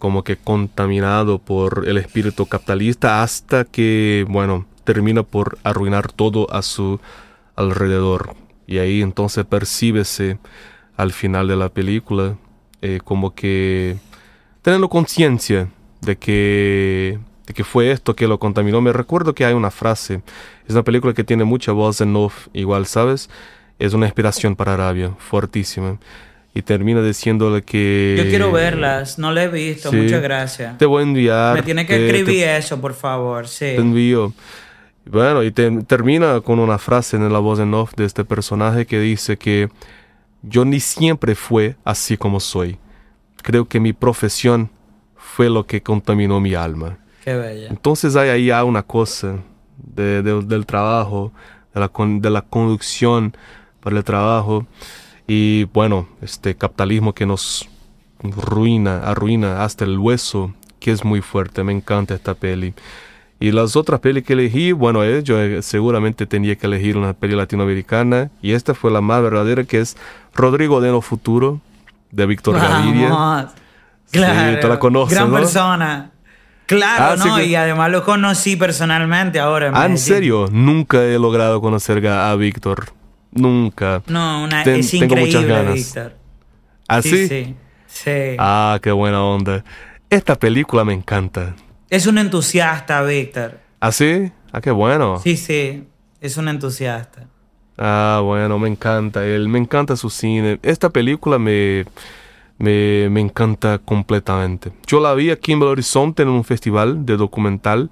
como que contaminado por el espíritu capitalista hasta que bueno termina por arruinar todo a su alrededor y ahí entonces percíbese al final de la película eh, como que teniendo conciencia de que, de que fue esto que lo contaminó. Me recuerdo que hay una frase, es una película que tiene mucha voz en off, igual, ¿sabes? Es una inspiración para Arabia, fuertísima. Y termina diciéndole que... Yo quiero verlas, no la he visto, muchas gracias. Te voy a enviar. Me tiene que escribir eso, por favor, sí. Te envío. Bueno, y termina con una frase en la voz en off de este personaje que dice que yo ni siempre fue así como soy. Creo que mi profesión fue lo que contaminó mi alma. Qué bella. Entonces hay ahí una cosa del trabajo, de la, de la conducción para el trabajo y bueno, este capitalismo que nos ruina, arruina hasta el hueso, que es muy fuerte. Me encanta esta peli. Y las otras pelis que elegí, bueno, eh, yo eh, seguramente tenía que elegir una peli latinoamericana y esta fue la más verdadera que es Rodrigo de lo Futuro, de Víctor Gaviria. Claro. Sí, te la conoces, Gran ¿no? persona. Claro, Ah, ¿no? Y además lo conocí personalmente ahora. Ah, ¿en Medellín. serio? Nunca he logrado conocer a Víctor. Nunca. No, una, Ten- es tengo muchas increíble, ganas. Víctor. ¿Ah, sí? sí. Sí. Ah, qué buena onda. Esta película me encanta. Es un entusiasta, Víctor. ¿Ah, sí? Ah, qué bueno. Sí, sí. Es un entusiasta. Ah, bueno, me encanta él, me encanta su cine. Esta película me, me, me encanta completamente. Yo la vi aquí en Belo Horizonte en un festival de documental,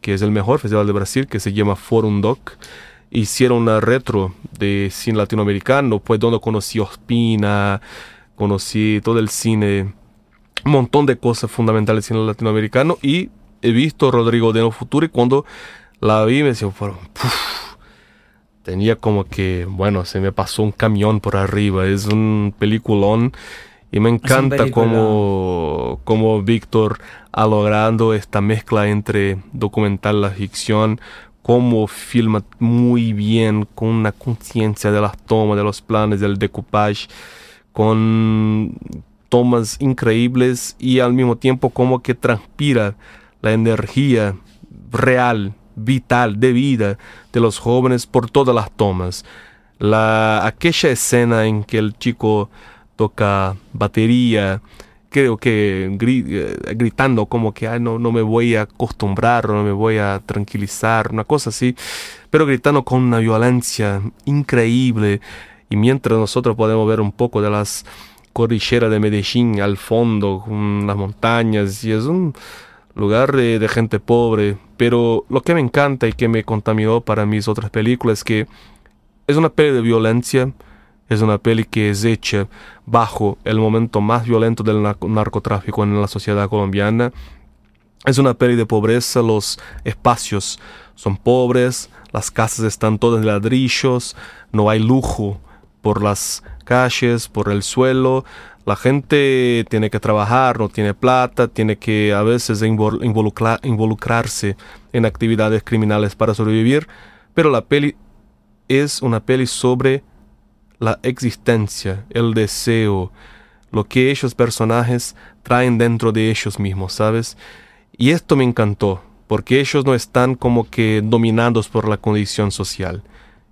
que es el mejor festival de Brasil, que se llama Forum Doc. Hicieron una retro de cine latinoamericano, pues donde conocí Ospina, conocí todo el cine, un montón de cosas fundamentales del cine latinoamericano y he visto Rodrigo de No Futuro y cuando la vi me decía, "Fueron, puf, tenía como que, bueno, se me pasó un camión por arriba. Es un peliculón y me encanta cómo, cómo Víctor ha logrado esta mezcla entre documental y la ficción, cómo filma muy bien, con una conciencia de las tomas, de los planes, del decoupage, con tomas increíbles y al mismo tiempo como que transpira la energía real, vital, de vida de los jóvenes por todas las tomas. La, aquella escena en que el chico toca batería, creo que eh, gritando como que "Ay, no, no me voy a acostumbrar, no me voy a tranquilizar, una cosa así, pero gritando con una violencia increíble. Y mientras nosotros podemos ver un poco de las cordilleras de Medellín al fondo, con las montañas, y es un lugar de, gente pobre. Pero lo que me encanta y que me contaminó para mis otras películas es que es una peli de violencia, es una peli que es hecha bajo el momento más violento del narco- narcotráfico en la sociedad colombiana. Es una peli de pobreza, los espacios son pobres, las casas están todas de ladrillos, no hay lujo por las calles, por el suelo. La gente tiene que trabajar, no tiene plata, tiene que a veces invol- involucra- involucrarse en actividades criminales para sobrevivir. Pero la peli es una peli sobre la existencia, el deseo, lo que esos personajes traen dentro de ellos mismos, ¿sabes? Y esto me encantó, porque ellos no están como que dominados por la condición social.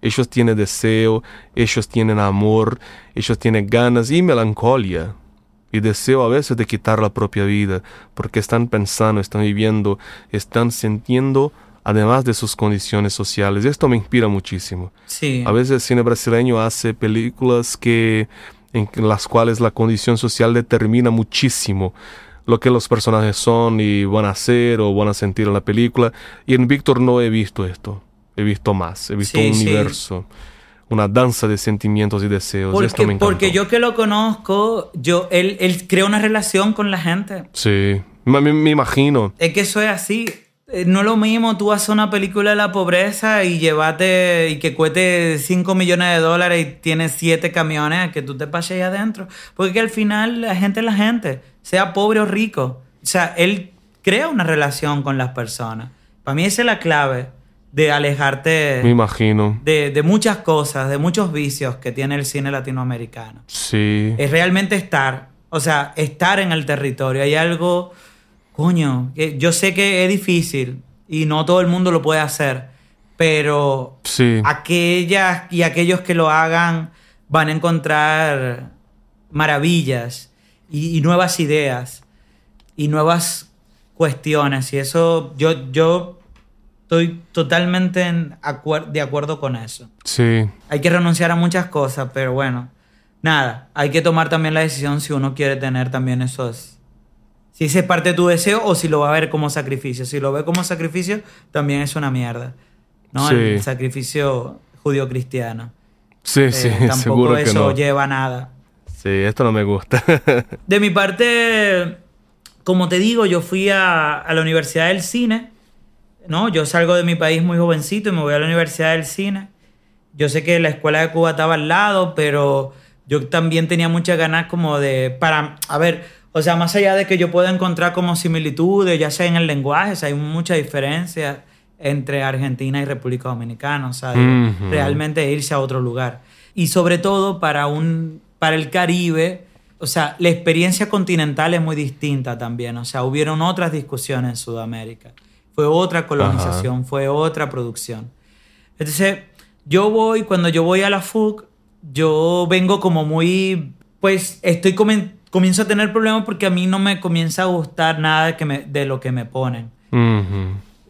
Ellos tienen deseo, ellos tienen amor, ellos tienen ganas y melancolía. Y deseo a veces de quitar la propia vida, porque están pensando, están viviendo, están sintiendo, además de sus condiciones sociales. Esto me inspira muchísimo. Sí. A veces el cine brasileño hace películas que en las cuales la condición social determina muchísimo lo que los personajes son y van a hacer o van a sentir en la película. Y en Víctor no he visto esto. He visto más. He visto Sí, un sí. universo, una danza de sentimientos y deseos. esto Porque, me encantó. porque yo que lo conozco, yo, él, él crea una relación con la gente. Sí, me, me- me imagino. Es que eso es así. Eh, No es lo mismo tú hacer una película de la pobreza y llevarte y que cueste 5 millones de dólares y tienes 7 camiones que tú te pases ahí adentro. Porque que al final la gente es la gente, sea pobre o rico. O sea, él crea una relación con las personas. Para mí esa es la clave de alejarte Me imagino. de, de muchas cosas, de muchos vicios que tiene el cine latinoamericano Sí. es realmente estar, o sea, estar en el territorio. Hay algo, coño, que yo sé que es difícil y no todo el mundo lo puede hacer, pero Sí. aquellas y aquellos que lo hagan van a encontrar maravillas y, y nuevas ideas y nuevas cuestiones y eso yo yo estoy totalmente en acuer- de acuerdo con eso. Sí. Hay que renunciar a muchas cosas, pero bueno, nada, hay que tomar también la decisión si uno quiere tener también esos... Si ese es parte de tu deseo o si lo va a ver como sacrificio. Si lo ve como sacrificio, también es una mierda. ¿no? Sí. El sacrificio judío-cristiano. Sí, sí, Eh, tampoco seguro que eso no. lleva a nada. Sí, esto no me gusta. De mi parte, como te digo, yo fui a, a la Universidad del Cine. ¿No? Yo salgo de mi país muy jovencito y me voy a la Universidad del Cine. Yo sé que la escuela de Cuba estaba al lado, pero yo también tenía muchas ganas como de... Para, a ver, O sea, más allá de que yo pueda encontrar como similitudes, ya sea en el lenguaje, o sea, hay mucha diferencia entre Argentina y República Dominicana, o sea, realmente irse a otro lugar. Y sobre todo para, un, para el Caribe, o sea, la experiencia continental es muy distinta también, o sea, hubieron otras discusiones en Sudamérica, fue otra colonización, fue otra producción. Entonces, yo voy, cuando yo voy a la FUC, yo vengo como muy, pues estoy comen- comienzo a tener problemas porque a mí no me comienza a gustar nada de, que me- de lo que me ponen.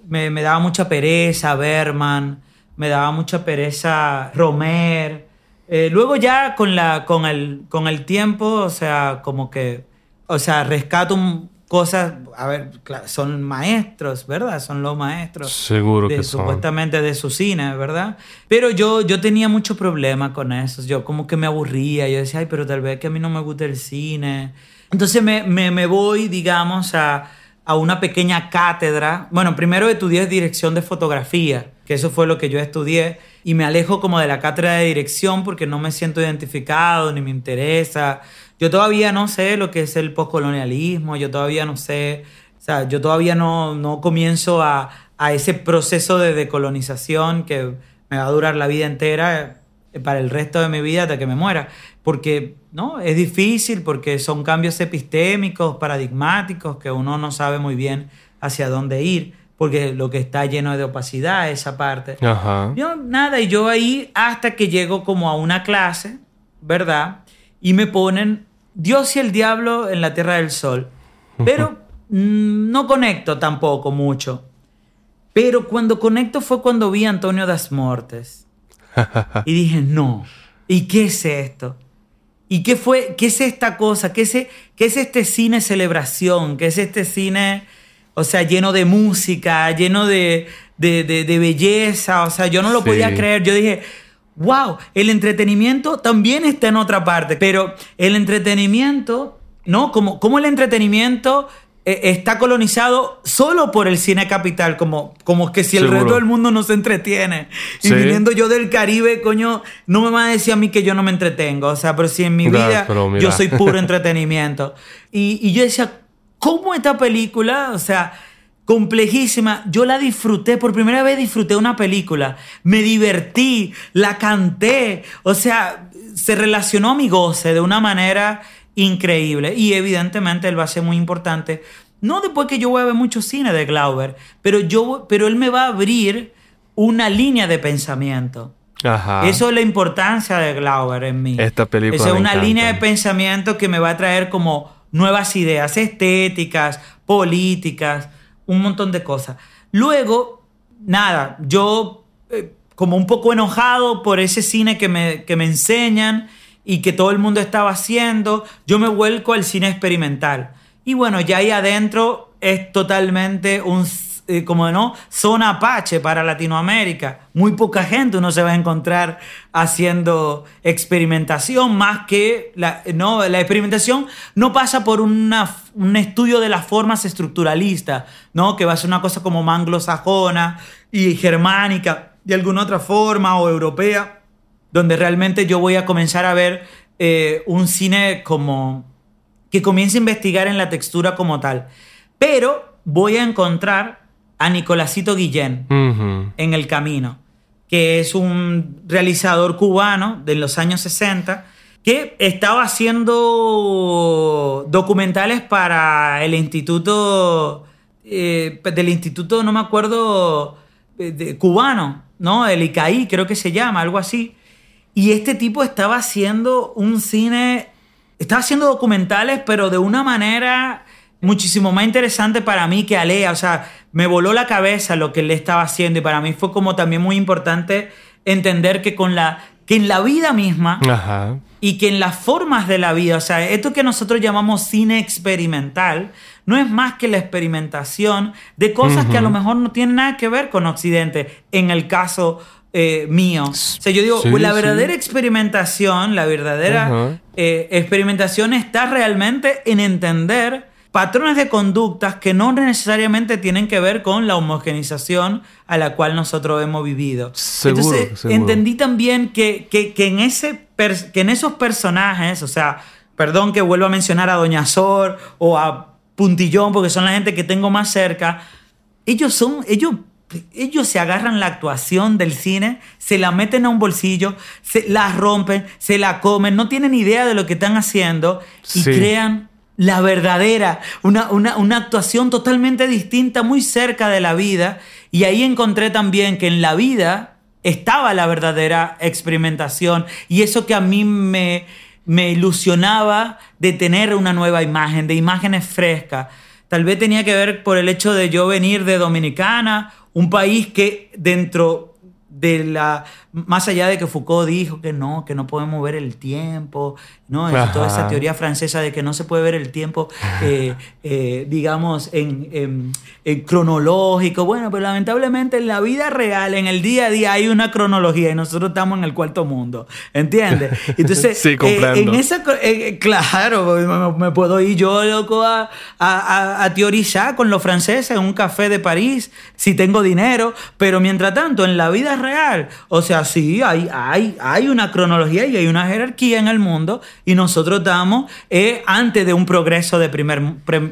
Me, me daba mucha pereza Berman, me daba mucha pereza Romer. Eh, luego ya con, la, con, el, con el tiempo, o sea, como que, o sea, rescato un- cosas, a ver, son maestros, ¿verdad? Son los maestros Seguro de, que son. supuestamente de su cine, ¿verdad? Pero yo, yo tenía mucho problema con eso. Yo como que me aburría. Yo decía, ay, pero tal vez que a mí no me gusta el cine. Entonces me, me, me voy, digamos, a, a una pequeña cátedra. Bueno, primero estudié dirección de fotografía, que eso fue lo que yo estudié. Y me alejo como de la cátedra de dirección porque no me siento identificado ni me interesa. Yo todavía no sé lo que es el postcolonialismo, yo todavía no sé, o sea, yo todavía no, no comienzo a, a ese proceso de decolonización que me va a durar la vida entera eh, para el resto de mi vida hasta que me muera. Porque no, es difícil, porque son cambios epistémicos, paradigmáticos, que uno no sabe muy bien hacia dónde ir, porque lo que está lleno de opacidad, esa parte. Ajá. Yo nada, y yo ahí hasta que llego como a una clase, ¿verdad? Y me ponen Dios y el diablo en la Tierra del Sol. Pero mm, no conecto tampoco mucho. Pero cuando conecto fue cuando vi a Antonio Das Mortes. Y dije, no. ¿Y qué es esto? ¿Y qué fue? ¿Qué es esta cosa? ¿Qué es, qué es este cine celebración? ¿Qué es este cine, o sea, lleno de música, lleno de, de, de- de belleza? O sea, yo no lo Sí. podía creer. Yo dije, wow, el entretenimiento también está en otra parte, pero el entretenimiento, ¿no? Como, como el entretenimiento eh, está colonizado solo por el cine capital, como, como que si el Seguro. resto del mundo no se entretiene. Y Sí. viniendo yo del Caribe, coño, no me va a decir a mí que yo no me entretengo. O sea, pero si en mi vida yo soy puro entretenimiento. Y, y yo decía, ¿cómo esta película? O sea, complejísima. Yo la disfruté, por primera vez disfruté una película. Me divertí, la canté. O sea, se relacionó a mi goce de una manera increíble. Y evidentemente él va a ser muy importante. No después que yo voy a ver mucho cine de Glauber, pero, yo, pero él me va a abrir una línea de pensamiento. Ajá. Eso es la importancia de Glauber en mí. Esta película Esa es una encanta. línea de pensamiento que me va a traer como nuevas ideas estéticas, políticas, un montón de cosas. Luego, nada, yo eh, como un poco enojado por ese cine que me, que me enseñan y que todo el mundo estaba haciendo, yo me vuelco al cine experimental. Y bueno, ya ahí adentro es totalmente un, eh, como no, zona apache para Latinoamérica. Muy poca gente uno se va a encontrar haciendo experimentación, más que la, no, la experimentación no pasa por una, un estudio de las formas estructuralistas, ¿no? que va a ser una cosa como más anglosajona y germánica, de alguna otra forma, o europea, donde realmente yo voy a comenzar a ver eh, un cine como que comience a investigar en la textura como tal. Pero voy a encontrar a Nicolásito Guillén en el camino, que es un realizador cubano de los años 60 que estaba haciendo documentales para el instituto eh, del instituto no me acuerdo eh, de- cubano, ¿no? El ICAI creo que se llama, algo así. Y este tipo estaba haciendo un cine, estaba haciendo documentales, pero de una manera muchísimo más interesante para mí que Alea. O sea, me voló la cabeza lo que él estaba haciendo y para mí fue como también muy importante entender que con la que en la vida misma Ajá. y que en las formas de la vida, o sea, esto que nosotros llamamos cine experimental, no es más que la experimentación de cosas que a lo mejor no tienen nada que ver con Occidente, en el caso eh, mío. O sea, yo digo, Sí, la sí. verdadera experimentación, la verdadera eh, experimentación está realmente en entender patrones de conductas que no necesariamente tienen que ver con la homogenización a la cual nosotros hemos vivido. Seguro, Entonces, seguro. entendí también que, que, que en ese que en esos personajes, o sea, perdón que vuelva a mencionar a Doña Sor o a Puntillón, porque son la gente que tengo más cerca, ellos son, ellos, ellos se agarran la actuación del cine, se la meten a un bolsillo, se la rompen, se la comen, no tienen idea de lo que están haciendo y Sí. crean la verdadera, una, una, una actuación totalmente distinta, muy cerca de la vida. Y ahí encontré también que en la vida estaba la verdadera experimentación y eso que a mí me, me ilusionaba de tener una nueva imagen, de imágenes frescas. Tal vez tenía que ver por el hecho de yo venir de Dominicana, un país que dentro de la más allá de que Foucault dijo que no, que no podemos ver el tiempo, ¿no? Toda esa teoría francesa de que no se puede ver el tiempo, eh, eh, digamos, en, en- en cronológico. Bueno, pero lamentablemente en la vida real, en el día a día, hay una cronología y nosotros estamos en el cuarto mundo, ¿entiendes? Entonces, Sí, eh, en esa, eh, claro, me, me puedo ir yo, loco, a, a, a- a teorizar con los franceses en un café de París, si tengo dinero, pero mientras tanto, en la vida real, o sea, sí, hay, hay, hay una cronología y hay una jerarquía en el mundo y nosotros estamos eh, antes de un progreso de primer,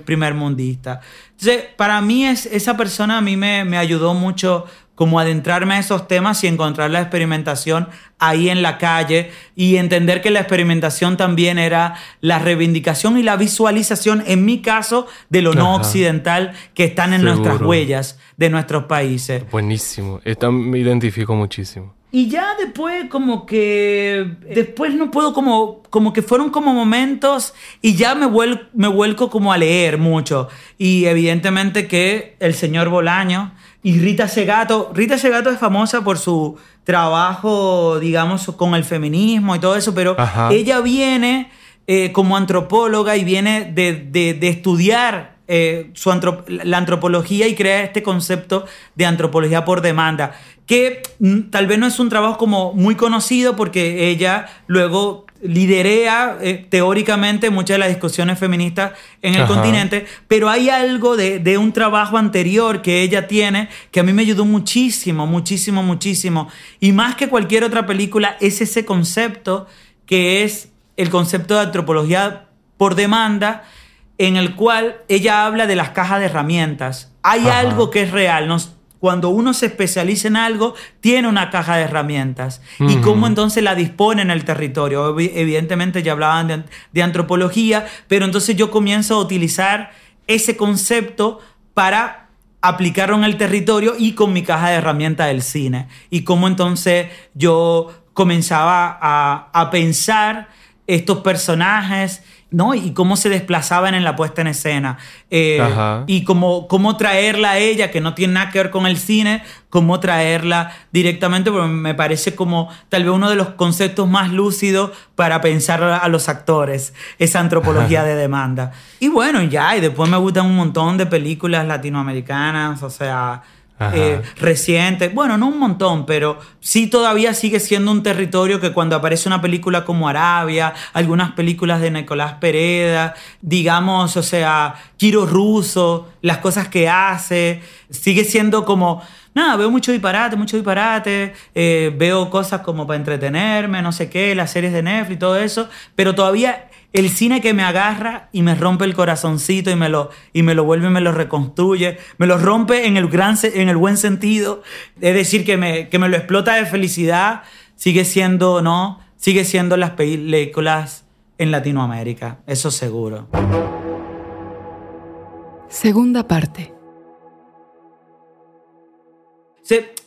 primer mundista. Entonces, para mí es, esa persona a mí me, me ayudó mucho como adentrarme a esos temas y encontrar la experimentación ahí en la calle y entender que la experimentación también era la reivindicación y la visualización, en mi caso, de lo no Ajá. occidental que están en nuestras Seguro. huellas de nuestros países. Buenísimo. Esta me identifico muchísimo. Y ya después como que... Después no puedo como... Como que fueron como momentos y ya me, vuel- me vuelco como a leer mucho. Y evidentemente que el señor Bolaño y Rita Segato... Rita Segato es famosa por su trabajo, digamos, con el feminismo y todo eso, pero Ajá. ella viene eh, como antropóloga y viene de, de- de estudiar eh, su antrop- la antropología y crea este concepto de antropología por demanda, que mm, tal vez no es un trabajo como muy conocido porque ella luego liderea eh, teóricamente muchas de las discusiones feministas en el Ajá. continente, pero hay algo de, de un trabajo anterior que ella tiene que a mí me ayudó muchísimo, muchísimo, muchísimo. Y más que cualquier otra película, es ese concepto que es el concepto de antropología por demanda, en el cual ella habla de las cajas de herramientas. Hay Ajá. algo que es real. Nos- cuando uno se especializa en algo, tiene una caja de herramientas. Y cómo entonces la dispone en el territorio. Evi- Evidentemente ya hablaban de, de antropología, pero entonces yo comienzo a utilizar ese concepto para aplicarlo en el territorio y con mi caja de herramientas del cine. Y cómo entonces yo comenzaba a, a pensar estos personajes, ¿no? Y cómo se desplazaban en la puesta en escena. Eh, y cómo, cómo traerla a ella, que no tiene nada que ver con el cine, cómo traerla directamente, porque me parece como tal vez uno de los conceptos más lúcidos para pensar a los actores, esa antropología de demanda. Y bueno, ya, y después me gustan un montón de películas latinoamericanas, o sea. Eh, recientes. Bueno, no un montón, pero sí todavía sigue siendo un territorio que cuando aparece una película como Arabia, algunas películas de Nicolás Pereda, digamos, o sea, Kiro Russo, las cosas que hace, sigue siendo como... Nada, veo mucho disparate, mucho disparate, eh, veo cosas como para entretenerme, no sé qué, las series de Netflix, todo eso, pero todavía el cine que me agarra y me rompe el corazoncito y me lo, y me lo vuelve y me lo reconstruye, me lo rompe en el, gran, en el buen sentido, es decir, que me, que me lo explota de felicidad, sigue siendo, ¿no? Sigue siendo las películas en Latinoamérica, eso seguro. Segunda parte.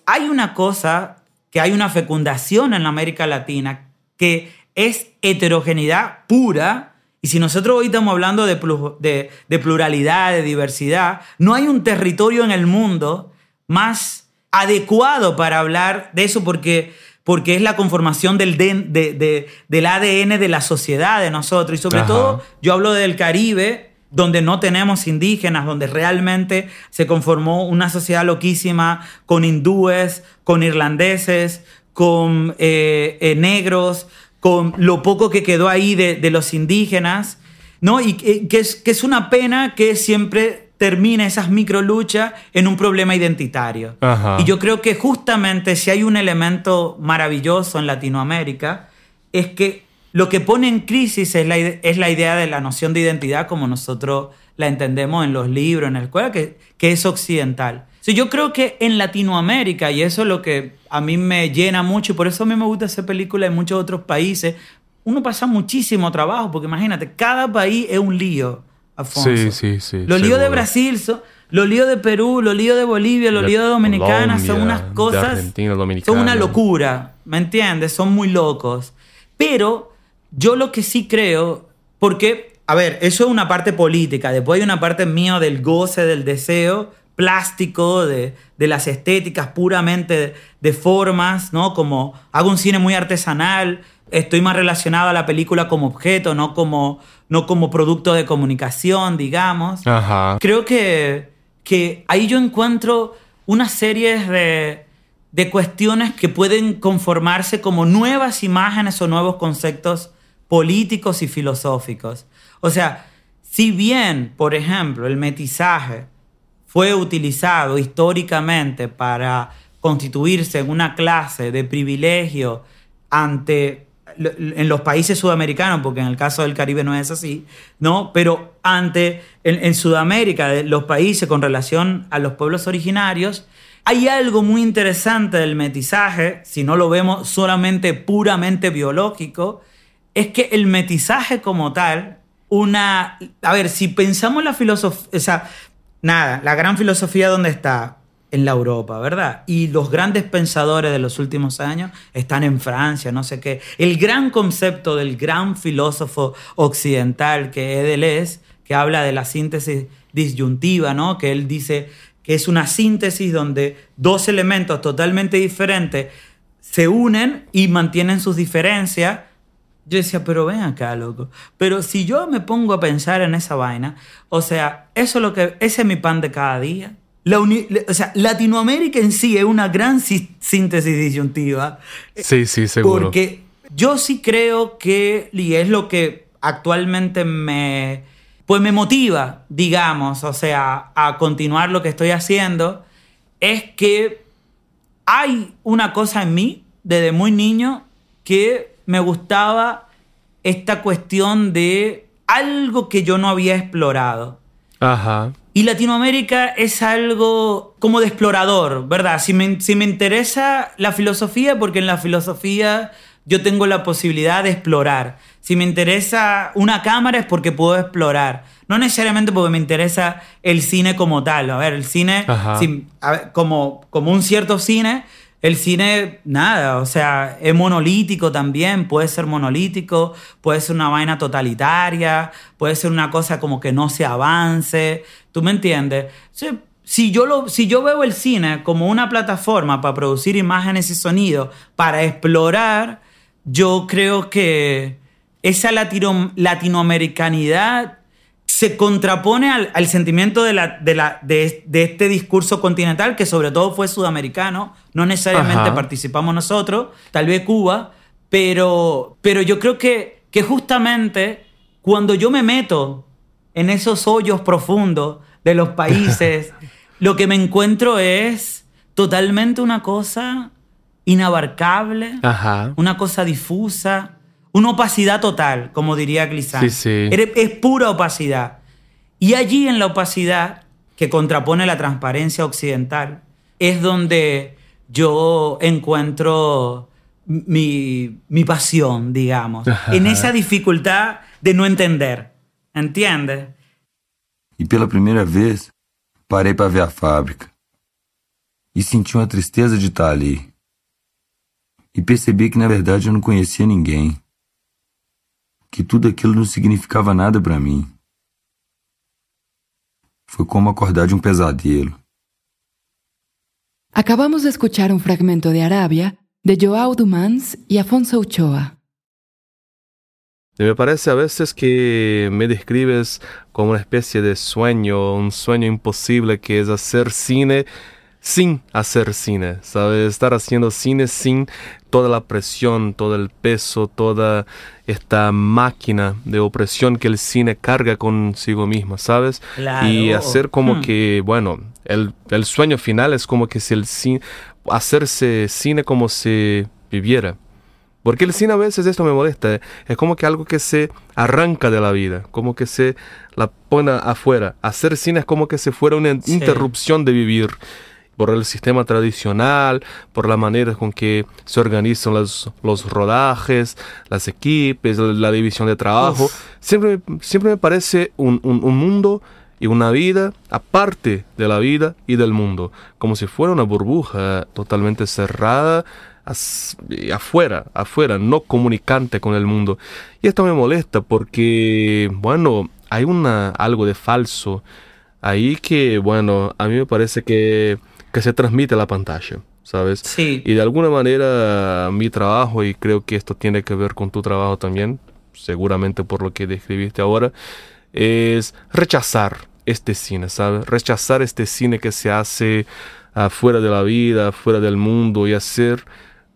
Hay una cosa, que hay una fecundación en la América Latina que es heterogeneidad pura. Y si nosotros hoy estamos hablando de, plu- de- de pluralidad, de diversidad, no hay un territorio en el mundo más adecuado para hablar de eso porque, porque es la conformación del, de- de- del ADN de la sociedad de nosotros. Y sobre Ajá. todo, yo hablo del Caribe, donde no tenemos indígenas, donde realmente se conformó una sociedad loquísima con hindúes, con irlandeses, con eh, eh, negros, con lo poco que quedó ahí de, de los indígenas, ¿no? Y que, es, que es una pena que siempre termine esas microluchas en un problema identitario. Ajá. Y yo creo que justamente si hay un elemento maravilloso en Latinoamérica, es que lo que pone en crisis es la, es la idea de la noción de identidad como nosotros la entendemos en los libros, en la escuela, que, que es occidental. Yo creo que en Latinoamérica, y eso es lo que a mí me llena mucho, y por eso a mí me gusta hacer películas en muchos otros países, uno pasa muchísimo trabajo, porque imagínate, cada país es un lío, Afonso. Sí, sí, sí. Los líos de Brasil son... Los líos de Perú, los líos de Bolivia, los líos de Dominicana son unas cosas. son una locura, ¿me entiendes? Son muy locos. Pero yo lo que sí creo, porque, a ver, eso es una parte política, después hay una parte mía del goce, del deseo plástico, de, de las estéticas puramente de, formas, ¿no? Como hago un cine muy artesanal, estoy más relacionado a la película como objeto, no como, no como producto de comunicación, digamos. Creo que, que ahí yo encuentro una serie de, de cuestiones que pueden conformarse como nuevas imágenes o nuevos conceptos políticos y filosóficos. O sea, si bien, por ejemplo, el metizaje fue utilizado históricamente para constituirse en una clase de privilegio ante en los países sudamericanos, porque en el caso del Caribe no es así, ¿no? Pero ante en, Sudamérica, los países con relación a los pueblos originarios, hay algo muy interesante del metizaje, si no lo vemos solamente puramente biológico, es que el metizaje como tal, una... A ver, si pensamos la filosofía, nada, la gran filosofía dónde está? En la Europa, ¿verdad? Y los grandes pensadores de los últimos años están en Francia, no sé qué. El gran concepto del gran filósofo occidental que es que habla de la síntesis disyuntiva, ¿no? Que él dice que es una síntesis donde dos elementos totalmente diferentes se unen y mantienen sus diferencias yo decía, pero ven acá, loco. Pero si yo me pongo a pensar en esa vaina, o sea, eso es lo que, ese es mi pan de cada día. La o sea, Latinoamérica en sí es una gran síntesis disyuntiva. Sí, sí, seguro. Porque yo sí creo que, y es lo que actualmente me, pues me motiva, digamos, o sea, a continuar lo que estoy haciendo, es que hay una cosa en mí, desde muy niño, que me gustaba esta cuestión de algo que yo no había explorado. Ajá. Y Latinoamérica es algo como de explorador, ¿verdad? Si me, si me interesa la filosofía, porque en la filosofía yo tengo la posibilidad de explorar. Si me interesa una cámara es porque puedo explorar. No necesariamente porque me interesa el cine como tal. A ver, el cine, como, como un cierto cine, el cine, nada, o sea, es monolítico también, puede ser monolítico, puede ser una vaina totalitaria, puede ser una cosa como que no se avance, ¿tú me entiendes? Si, yo, lo, si yo veo el cine como una plataforma para producir imágenes y sonidos, para explorar, yo creo que esa latino, latinoamericanidad se contrapone al, sentimiento de, la, de, la, de, este discurso continental, que sobre todo fue sudamericano, no necesariamente participamos nosotros, tal vez Cuba, pero, pero yo creo que, que justamente cuando yo me meto en esos hoyos profundos de los países, lo que me encuentro es totalmente una cosa inabarcable, una cosa difusa, una opacidad total, como diría Glissant. Es pura opacidad. Y allí en la opacidad, que contrapone la transparencia occidental, es donde yo encuentro mi, mi pasión, digamos. En esa dificultad de no entender. ¿Entiendes? Y pela primera vez parei para ver a fábrica. E senti uma tristeza de estar ali. E percebi que na verdade eu não conhecia ninguém. Que tudo aquilo não significava nada para mim. Foi como acordar de um pesadelo. Acabamos de escuchar un fragmento de Arabia de Joao Dumans y Afonso Ochoa. Me parece a veces que me describes como una especie de sueño, un sueño imposible que es hacer cine sin hacer cine, ¿sabes? Estar haciendo cine sin toda la presión, todo el peso, toda esta máquina de opresión que el cine carga consigo misma, ¿sabes? Y hacer como hmm. que, bueno, el, el, sueño final es como que si el cine, hacerse cine como si viviera. Porque el cine a veces esto me molesta, ¿eh? es como que algo que se arranca de la vida, como que se la pone afuera. Hacer cine es como que se fuera una interrupción de vivir por el sistema tradicional, por la manera con que se organizan los, los rodajes, las equipes, la, división de trabajo. Siempre, siempre me parece un, un, un mundo y una vida aparte de la vida y del mundo, como si fuera una burbuja totalmente cerrada afuera, afuera, no comunicante con el mundo. Y esto me molesta porque, bueno, hay una, algo de falso ahí que, bueno, a mí me parece que, que se transmite a la pantalla. ¿Sabes? Sí. Y de alguna manera mi trabajo, y creo que esto tiene que ver con tu trabajo también, seguramente por lo que describiste ahora, es rechazar este cine, ¿sabes? Rechazar este cine que se hace afuera de la vida, fuera del mundo y hacer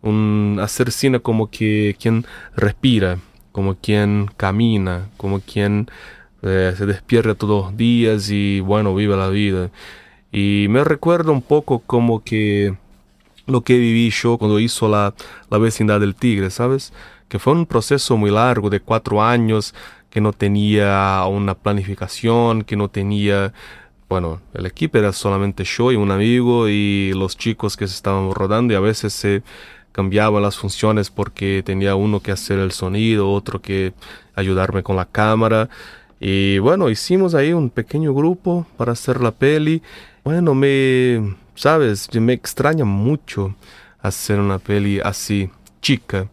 un, hacer cine como que quien respira, como quien camina, como quien eh, se despierta todos los días y bueno, vive la vida. Y me recuerda un poco como que lo que viví yo cuando hizo la, la vecindad del tigre, ¿sabes? Que fue un proceso muy largo de cuatro años que no tenía una planificación, que no tenía bueno, el equipo era solamente yo y un amigo y los chicos que se estaban rodando y a veces se cambiaba las funciones porque tenía uno que hacer el sonido, otro que ayudarme con la cámara. Y bueno, hicimos ahí un pequeño grupo para hacer la peli. Bueno, me, sabes, me extraña mucho hacer una peli así, chica,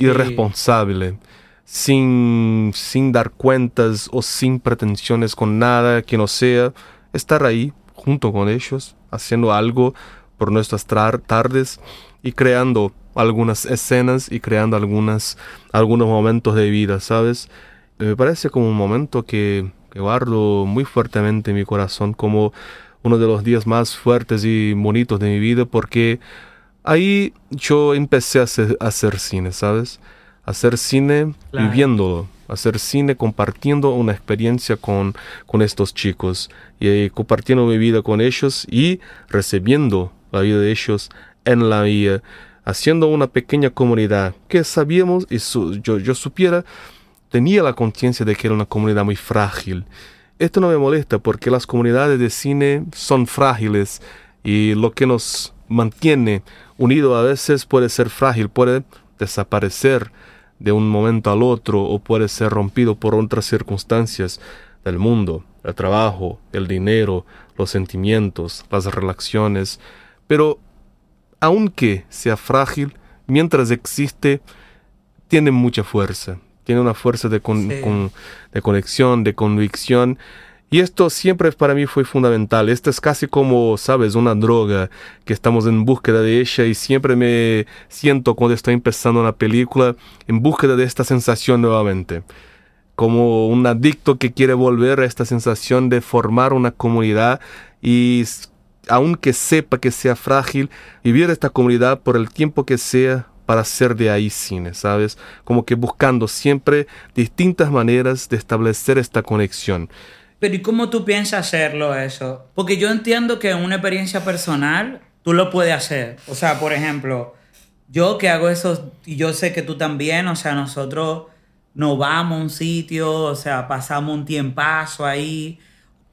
irresponsable, sin, sin dar cuentas o sin pretensiones con nada que no sea estar ahí junto con ellos, haciendo algo por nuestras tardes y creando algunas escenas y creando algunas, algunos momentos de vida, ¿sabes? Me parece como un momento que, que guardo muy fuertemente en mi corazón como uno de los días más fuertes y bonitos de mi vida porque ahí yo empecé a hacer, cine, ¿sabes? hacer cine viviéndolo, hacer cine compartiendo una experiencia con, con estos chicos y compartiendo mi vida con ellos y recibiendo la vida de ellos en la vida, haciendo una pequeña comunidad que sabíamos y yo, yo supiera, tenía la conciencia de que era una comunidad muy frágil. Esto no me molesta porque las comunidades de cine son frágiles y lo que nos mantiene unidos a veces puede ser frágil, puede desaparecer de un momento al otro o puede ser rompido por otras circunstancias del mundo, el trabajo, el dinero, los sentimientos, las relaciones. Pero aunque sea frágil, mientras existe, tiene mucha fuerza. Tiene una fuerza de, de conexión, de convicción. Y esto siempre para mí fue fundamental. Esto es casi como, sabes, una droga que estamos en búsqueda de ella y siempre me siento cuando estoy empezando una película en búsqueda de esta sensación nuevamente. Como un adicto que quiere volver a esta sensación de formar una comunidad y aunque sepa que sea frágil, vivir esta comunidad por el tiempo que sea para hacer de ahí cine, ¿sabes? Como que buscando siempre distintas maneras de establecer esta conexión. Pero ¿y cómo tú piensas hacerlo eso? Porque yo entiendo que en una experiencia personal tú lo puedes hacer. O sea, por ejemplo, yo que hago eso, y yo sé que tú también, o sea, nosotros nos vamos a un sitio, o sea, pasamos un tiempazo ahí,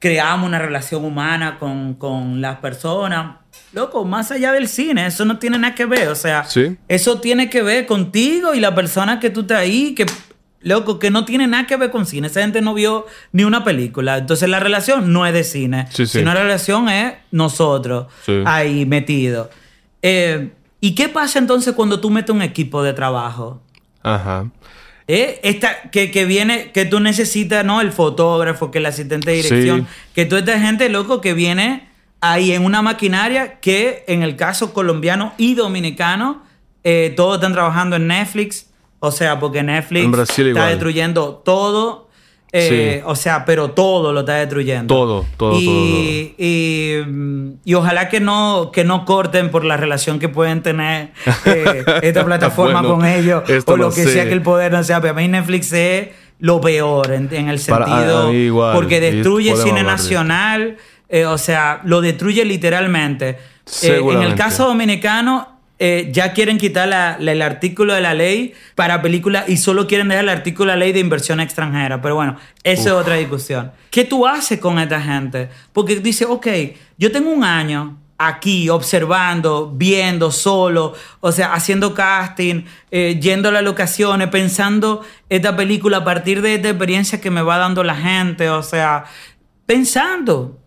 creamos una relación humana con, con, las personas. Loco, más allá del cine, eso no tiene nada que ver. O sea, eso tiene que ver contigo y la persona que tú estás ahí, que, loco, que no tiene nada que ver con cine. Esa gente no vio ni una película. Entonces la relación no es de cine, sino la relación es nosotros ahí metidos. Eh, ¿Y qué pasa entonces cuando tú metes un equipo de trabajo? Ajá. ¿Eh? Esta, que, que, viene, que tú necesitas, ¿no? El fotógrafo, que el asistente de dirección, que toda esta gente, loco, que viene ahí en una maquinaria que en el caso colombiano y dominicano, eh, todos están trabajando en Netflix, o sea, porque Netflix está destruyendo todo eh, o sea, pero todo lo está destruyendo. Todo, todo, y, todo. Y, ojalá que no, que no corten por la relación que pueden tener eh, esta plataforma con ellos o lo que sea que el poder no sea. Pero a mí Netflix es lo peor en, el sentido. porque destruye cine nacional. Eh, o sea, lo destruye literalmente. en el caso dominicano, eh, ya quieren quitar la- la- el artículo de la ley para películas y solo quieren dejar el artículo de la ley de inversión extranjera. Pero bueno, eso es otra discusión. ¿Qué tú haces con esta gente? Porque dice, ok, yo tengo un año aquí observando, viendo solo, o sea, haciendo casting, eh, yendo a las locaciones, pensando esta película a partir de esta experiencia que me va dando la gente, o sea, pensando.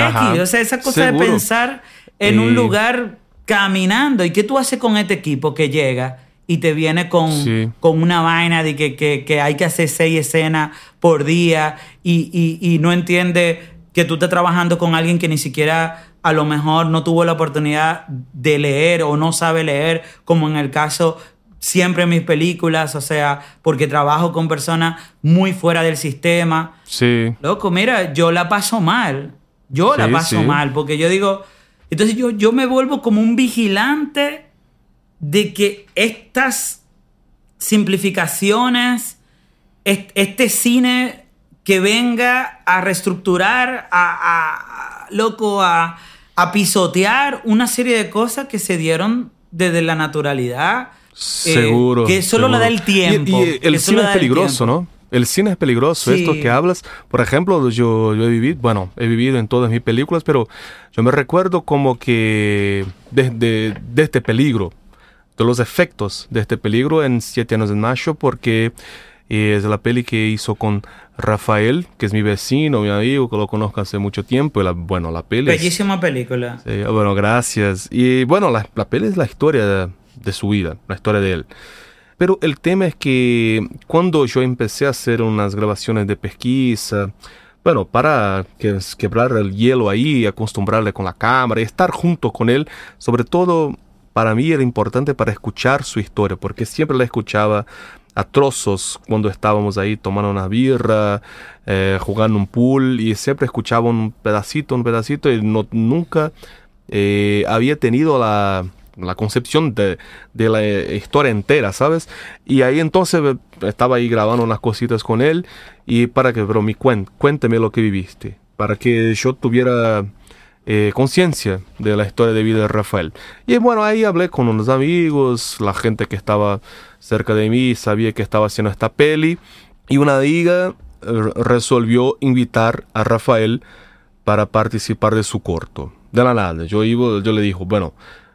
Ajá. X, o sea, esa cosa Seguro. de pensar en un lugar caminando. ¿Y qué tú haces con este equipo que llega y te viene con, Sí. con una vaina de que, que- que hay que hacer seis escenas por día y, y- y no entiende que tú estás trabajando con alguien que ni siquiera a lo mejor no tuvo la oportunidad de leer o no sabe leer, como en el caso siempre en mis películas, o sea, porque trabajo con personas muy fuera del sistema. Sí. Loco, mira, yo la paso mal. Yo la paso sí. mal, porque yo digo, entonces yo, yo me vuelvo como un vigilante de que estas simplificaciones, est- este cine que venga a reestructurar, a, a- a- loco, a, a pisotear una serie de cosas que se dieron desde la naturalidad. eh, Seguro. que solo la da el. Y- tiempo. Y, el cine es peligroso. ¿no? El cine es peligroso, Sí. esto que hablas. Por ejemplo, yo, yo he vivido, bueno, he vivido en todas mis películas, pero yo me recuerdo como que desde de, este peligro, de los efectos de este peligro en Siete años de Nacho, porque es la peli que hizo con Rafael, que es mi vecino, mi amigo, que lo conozco hace mucho tiempo. Y la, bueno, la peli es- Bellísima película. Sí, bueno, gracias. Y bueno, la, la peli es la historia de, de su vida, la historia de él. Pero el tema es que cuando yo empecé a hacer unas grabaciones de pesquisa, bueno, para que, quebrar el hielo ahí, acostumbrarle con la cámara y estar junto con él, sobre todo para mí era importante para escuchar su historia, porque siempre la escuchaba a trozos cuando estábamos ahí tomando una birra, eh, jugando un pool y siempre escuchaba un pedacito, un pedacito y no, nunca eh, había tenido la, la concepción de, de la eh, historia entera, ¿sabes? Y ahí entonces eh, estaba ahí grabando unas cositas con él y para que, pero mi cuen, cuénteme lo que viviste, para que yo tuviera eh, conciencia de la historia de vida de Rafael. Y bueno, ahí hablé con unos amigos, la gente que estaba cerca de mí sabía que estaba haciendo esta peli y una eh, resolvió invitar a Rafael para participar de su corto. De la nada, yo, iba, yo le dije, bueno,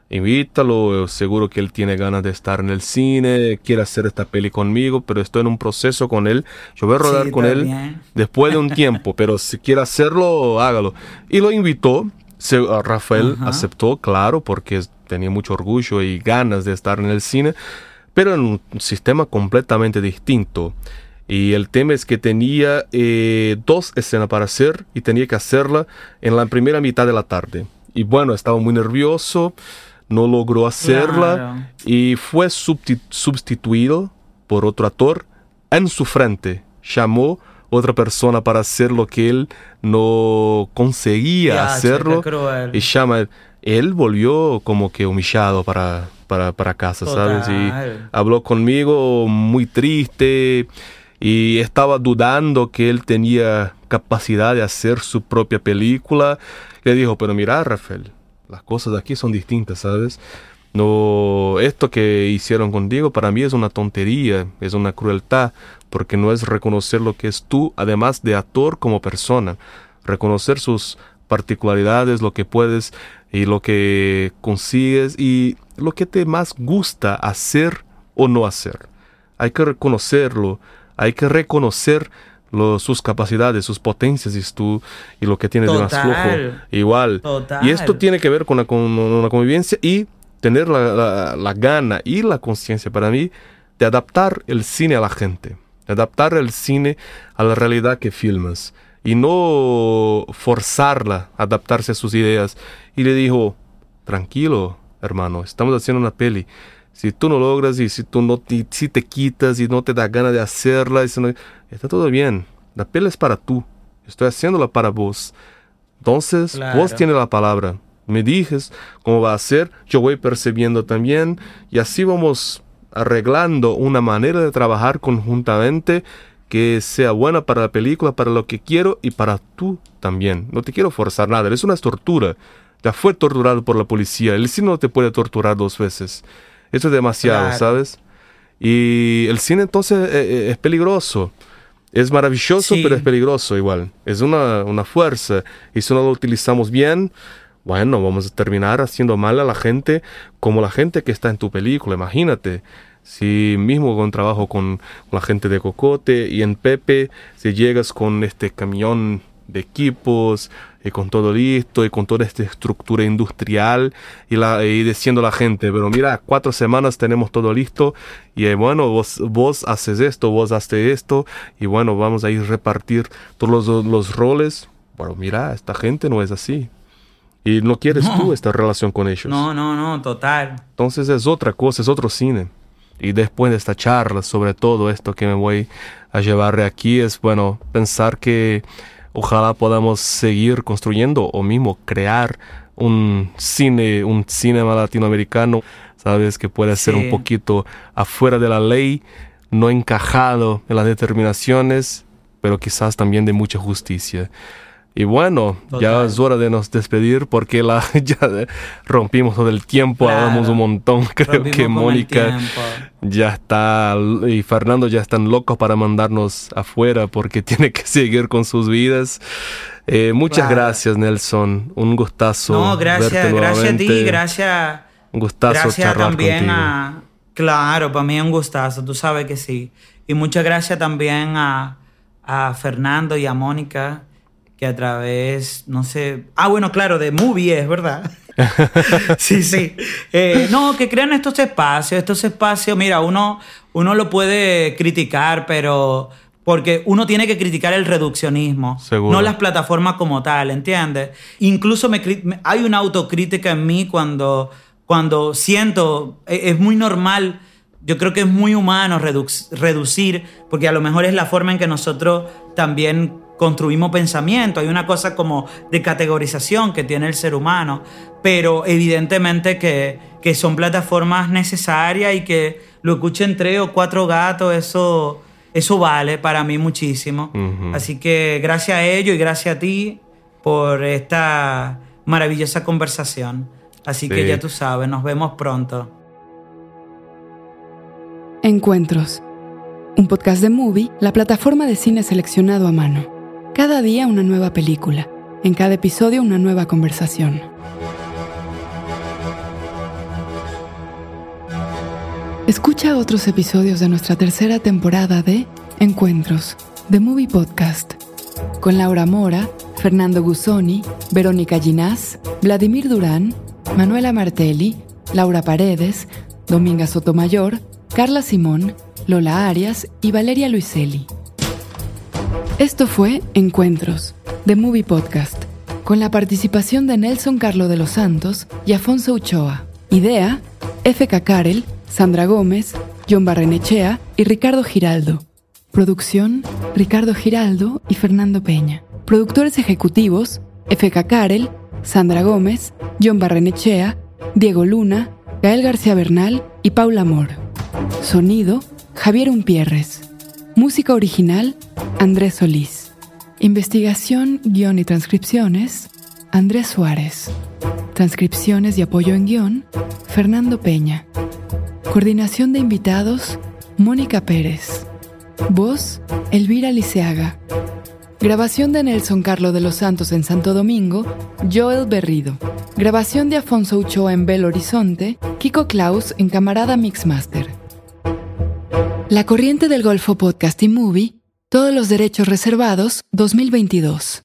invítalo, seguro que él tiene ganas de estar en el cine, quiere hacer esta peli conmigo, pero estoy en un proceso con él, yo voy a rodar Sí, con él después de un tiempo, pero si quiere hacerlo, hágalo. Y lo invitó, se- a Rafael Ajá. aceptó, claro, porque tenía mucho orgullo y ganas de estar en el cine, pero en un sistema completamente distinto. Y el tema es que tenía eh, dos escenas para hacer y tenía que hacerla en la primera mitad de la tarde. Y bueno, estaba muy nervioso, no logró hacerla Claro. y fue sustituido por otro actor en su frente. Llamó otra persona para hacer lo que él no conseguía hacerlo. Y llama, él volvió como que humillado para, para, para casa, ¿sabes? Y habló conmigo muy triste y estaba dudando que él tenía capacidad de hacer su propia película. Le dijo, pero mira, Rafael, las cosas aquí son distintas, ¿sabes? No, esto que hicieron contigo para mí es una tontería, es una crueldad, porque no es reconocer lo que es tú, además de actor como persona, reconocer sus particularidades, lo que puedes y lo que consigues y lo que te más gusta hacer o no hacer. Hay que reconocerlo, hay que reconocer lo- sus capacidades, sus potencias y, tú, y lo que tienes de más flojo. Igual. Total. Y esto tiene que ver con la, con una convivencia y tener la, la- la gana y la conciencia para mí de adaptar el cine a la gente, de adaptar el cine a la realidad que filmas y no forzarla a adaptarse a sus ideas. Y le dijo, tranquilo, hermano, estamos haciendo una peli. Si tú no logras y si tú no te, si te quitas y no te da ganas de hacerla, y si no- está todo bien. La peli es para tú. Estoy haciéndola para vos. Entonces, Claro. vos tienes la palabra. Me dices cómo va a ser, yo voy percibiendo también y así vamos arreglando una manera de trabajar conjuntamente que sea buena para la película, para lo que quiero y para tú también. No te quiero forzar nada, es una tortura. ya fue torturado por la policía. El cine no te puede torturar dos veces. Eso es demasiado, Claro. ¿sabes? Y el cine entonces eh, eh, es peligroso. Es maravilloso, Sí. pero es peligroso igual. Es una, una fuerza. Y si no lo utilizamos bien, bueno, vamos a terminar haciendo mal a la gente como la gente que está en tu película. Imagínate. Si mismo con trabajo con la gente de Cocote y en Pepe, si llegas con este camión de equipos y con todo listo y con toda esta estructura industrial y, la, y diciendo a la gente, pero mira, cuatro semanas tenemos todo listo y eh, bueno, vos, vos haces esto, vos haces esto y bueno, vamos a ir repartir todos los, los roles. Bueno, mira, esta gente no es así. Y no quieres No. tú esta relación con ellos. No, no, no, total. Entonces es otra cosa, es otro cine. Y después de esta charla sobre todo esto que me voy a llevar de aquí es, bueno, pensar que ojalá podamos seguir construyendo o mismo crear un cine, un cinema latinoamericano, sabes, que puede ser un poquito afuera de la ley, no encajado en las determinaciones, pero quizás también de mucha justicia. Y bueno, ya Total. es hora de nos despedir porque la, ya rompimos todo el tiempo, Claro. hablamos un montón. Creo Rompimos que Mónica ya está y Fernando ya están locos para mandarnos afuera porque tiene que seguir con sus vidas. Eh, muchas Claro. gracias, Nelson. Un gustazo. No, gracias, verte gracias a ti, gracias. Un gustazo gracias también contigo. a. Claro, para mí es un gustazo, tú sabes que sí. Y muchas gracias también a, a Fernando y a Mónica, que a través, no sé. Ah, bueno, claro, de Movie es, ¿verdad? sí, sí. Eh, no, que crean estos espacios. Estos espacios, mira, uno, uno lo puede criticar, pero. Porque uno tiene que criticar el reduccionismo, Seguro. no las plataformas como tal, ¿entiendes? Incluso me, hay una autocrítica en mí cuando, cuando siento, e- es muy normal, yo creo que es muy humano reduc- reducir, porque a lo mejor es la forma en que nosotros también construimos pensamiento, hay una cosa como de categorización que tiene el ser humano, pero evidentemente que, que son plataformas necesarias y que lo escuchen tres o cuatro gatos, eso, eso vale para mí muchísimo. Así que gracias a ellos y gracias a ti por esta maravillosa conversación. Así que ya tú sabes, nos vemos pronto. Encuentros. Un podcast de Movie, la plataforma de cine seleccionado a mano. Cada día una nueva película. En cada episodio una nueva conversación. Escucha otros episodios de nuestra tercera temporada de Encuentros, The Movie Podcast, con Laura Mora, Fernando Gusoni, Verónica Ginás, Vladimir Durán, Manuela Martelli, Laura Paredes, Dominga Sotomayor, Carla Simón, Lola Arias y Valeria Luiselli. Esto fue Encuentros, The Movie Podcast, con la participación de Nelson Carlo de los Santos y Afonso Uchoa. Idea, F.K. Karel, Sandra Gómez, John Barrenechea y Ricardo Giraldo. Producción, Ricardo Giraldo y Fernando Peña. Productores ejecutivos, F.K. Karel, Sandra Gómez, John Barrenechea, Diego Luna, Gael García Bernal y Paula Amor. Sonido, Javier Umpierres. Música original, Andrés Solís. Investigación, guion y transcripciones, Andrés Suárez. Transcripciones y apoyo en guion, Fernando Peña. Coordinación de invitados, Mónica Pérez. Voz, Elvira Liceaga. Grabación de Nelson Carlo de los Santos en Santo Domingo, Joel Berrido. Grabación de Afonso Uchoa en Belo Horizonte, Kiko Klaus en Camarada Mixmaster. La Corriente del Golfo Podcast y Movie, todos los derechos reservados, 2022.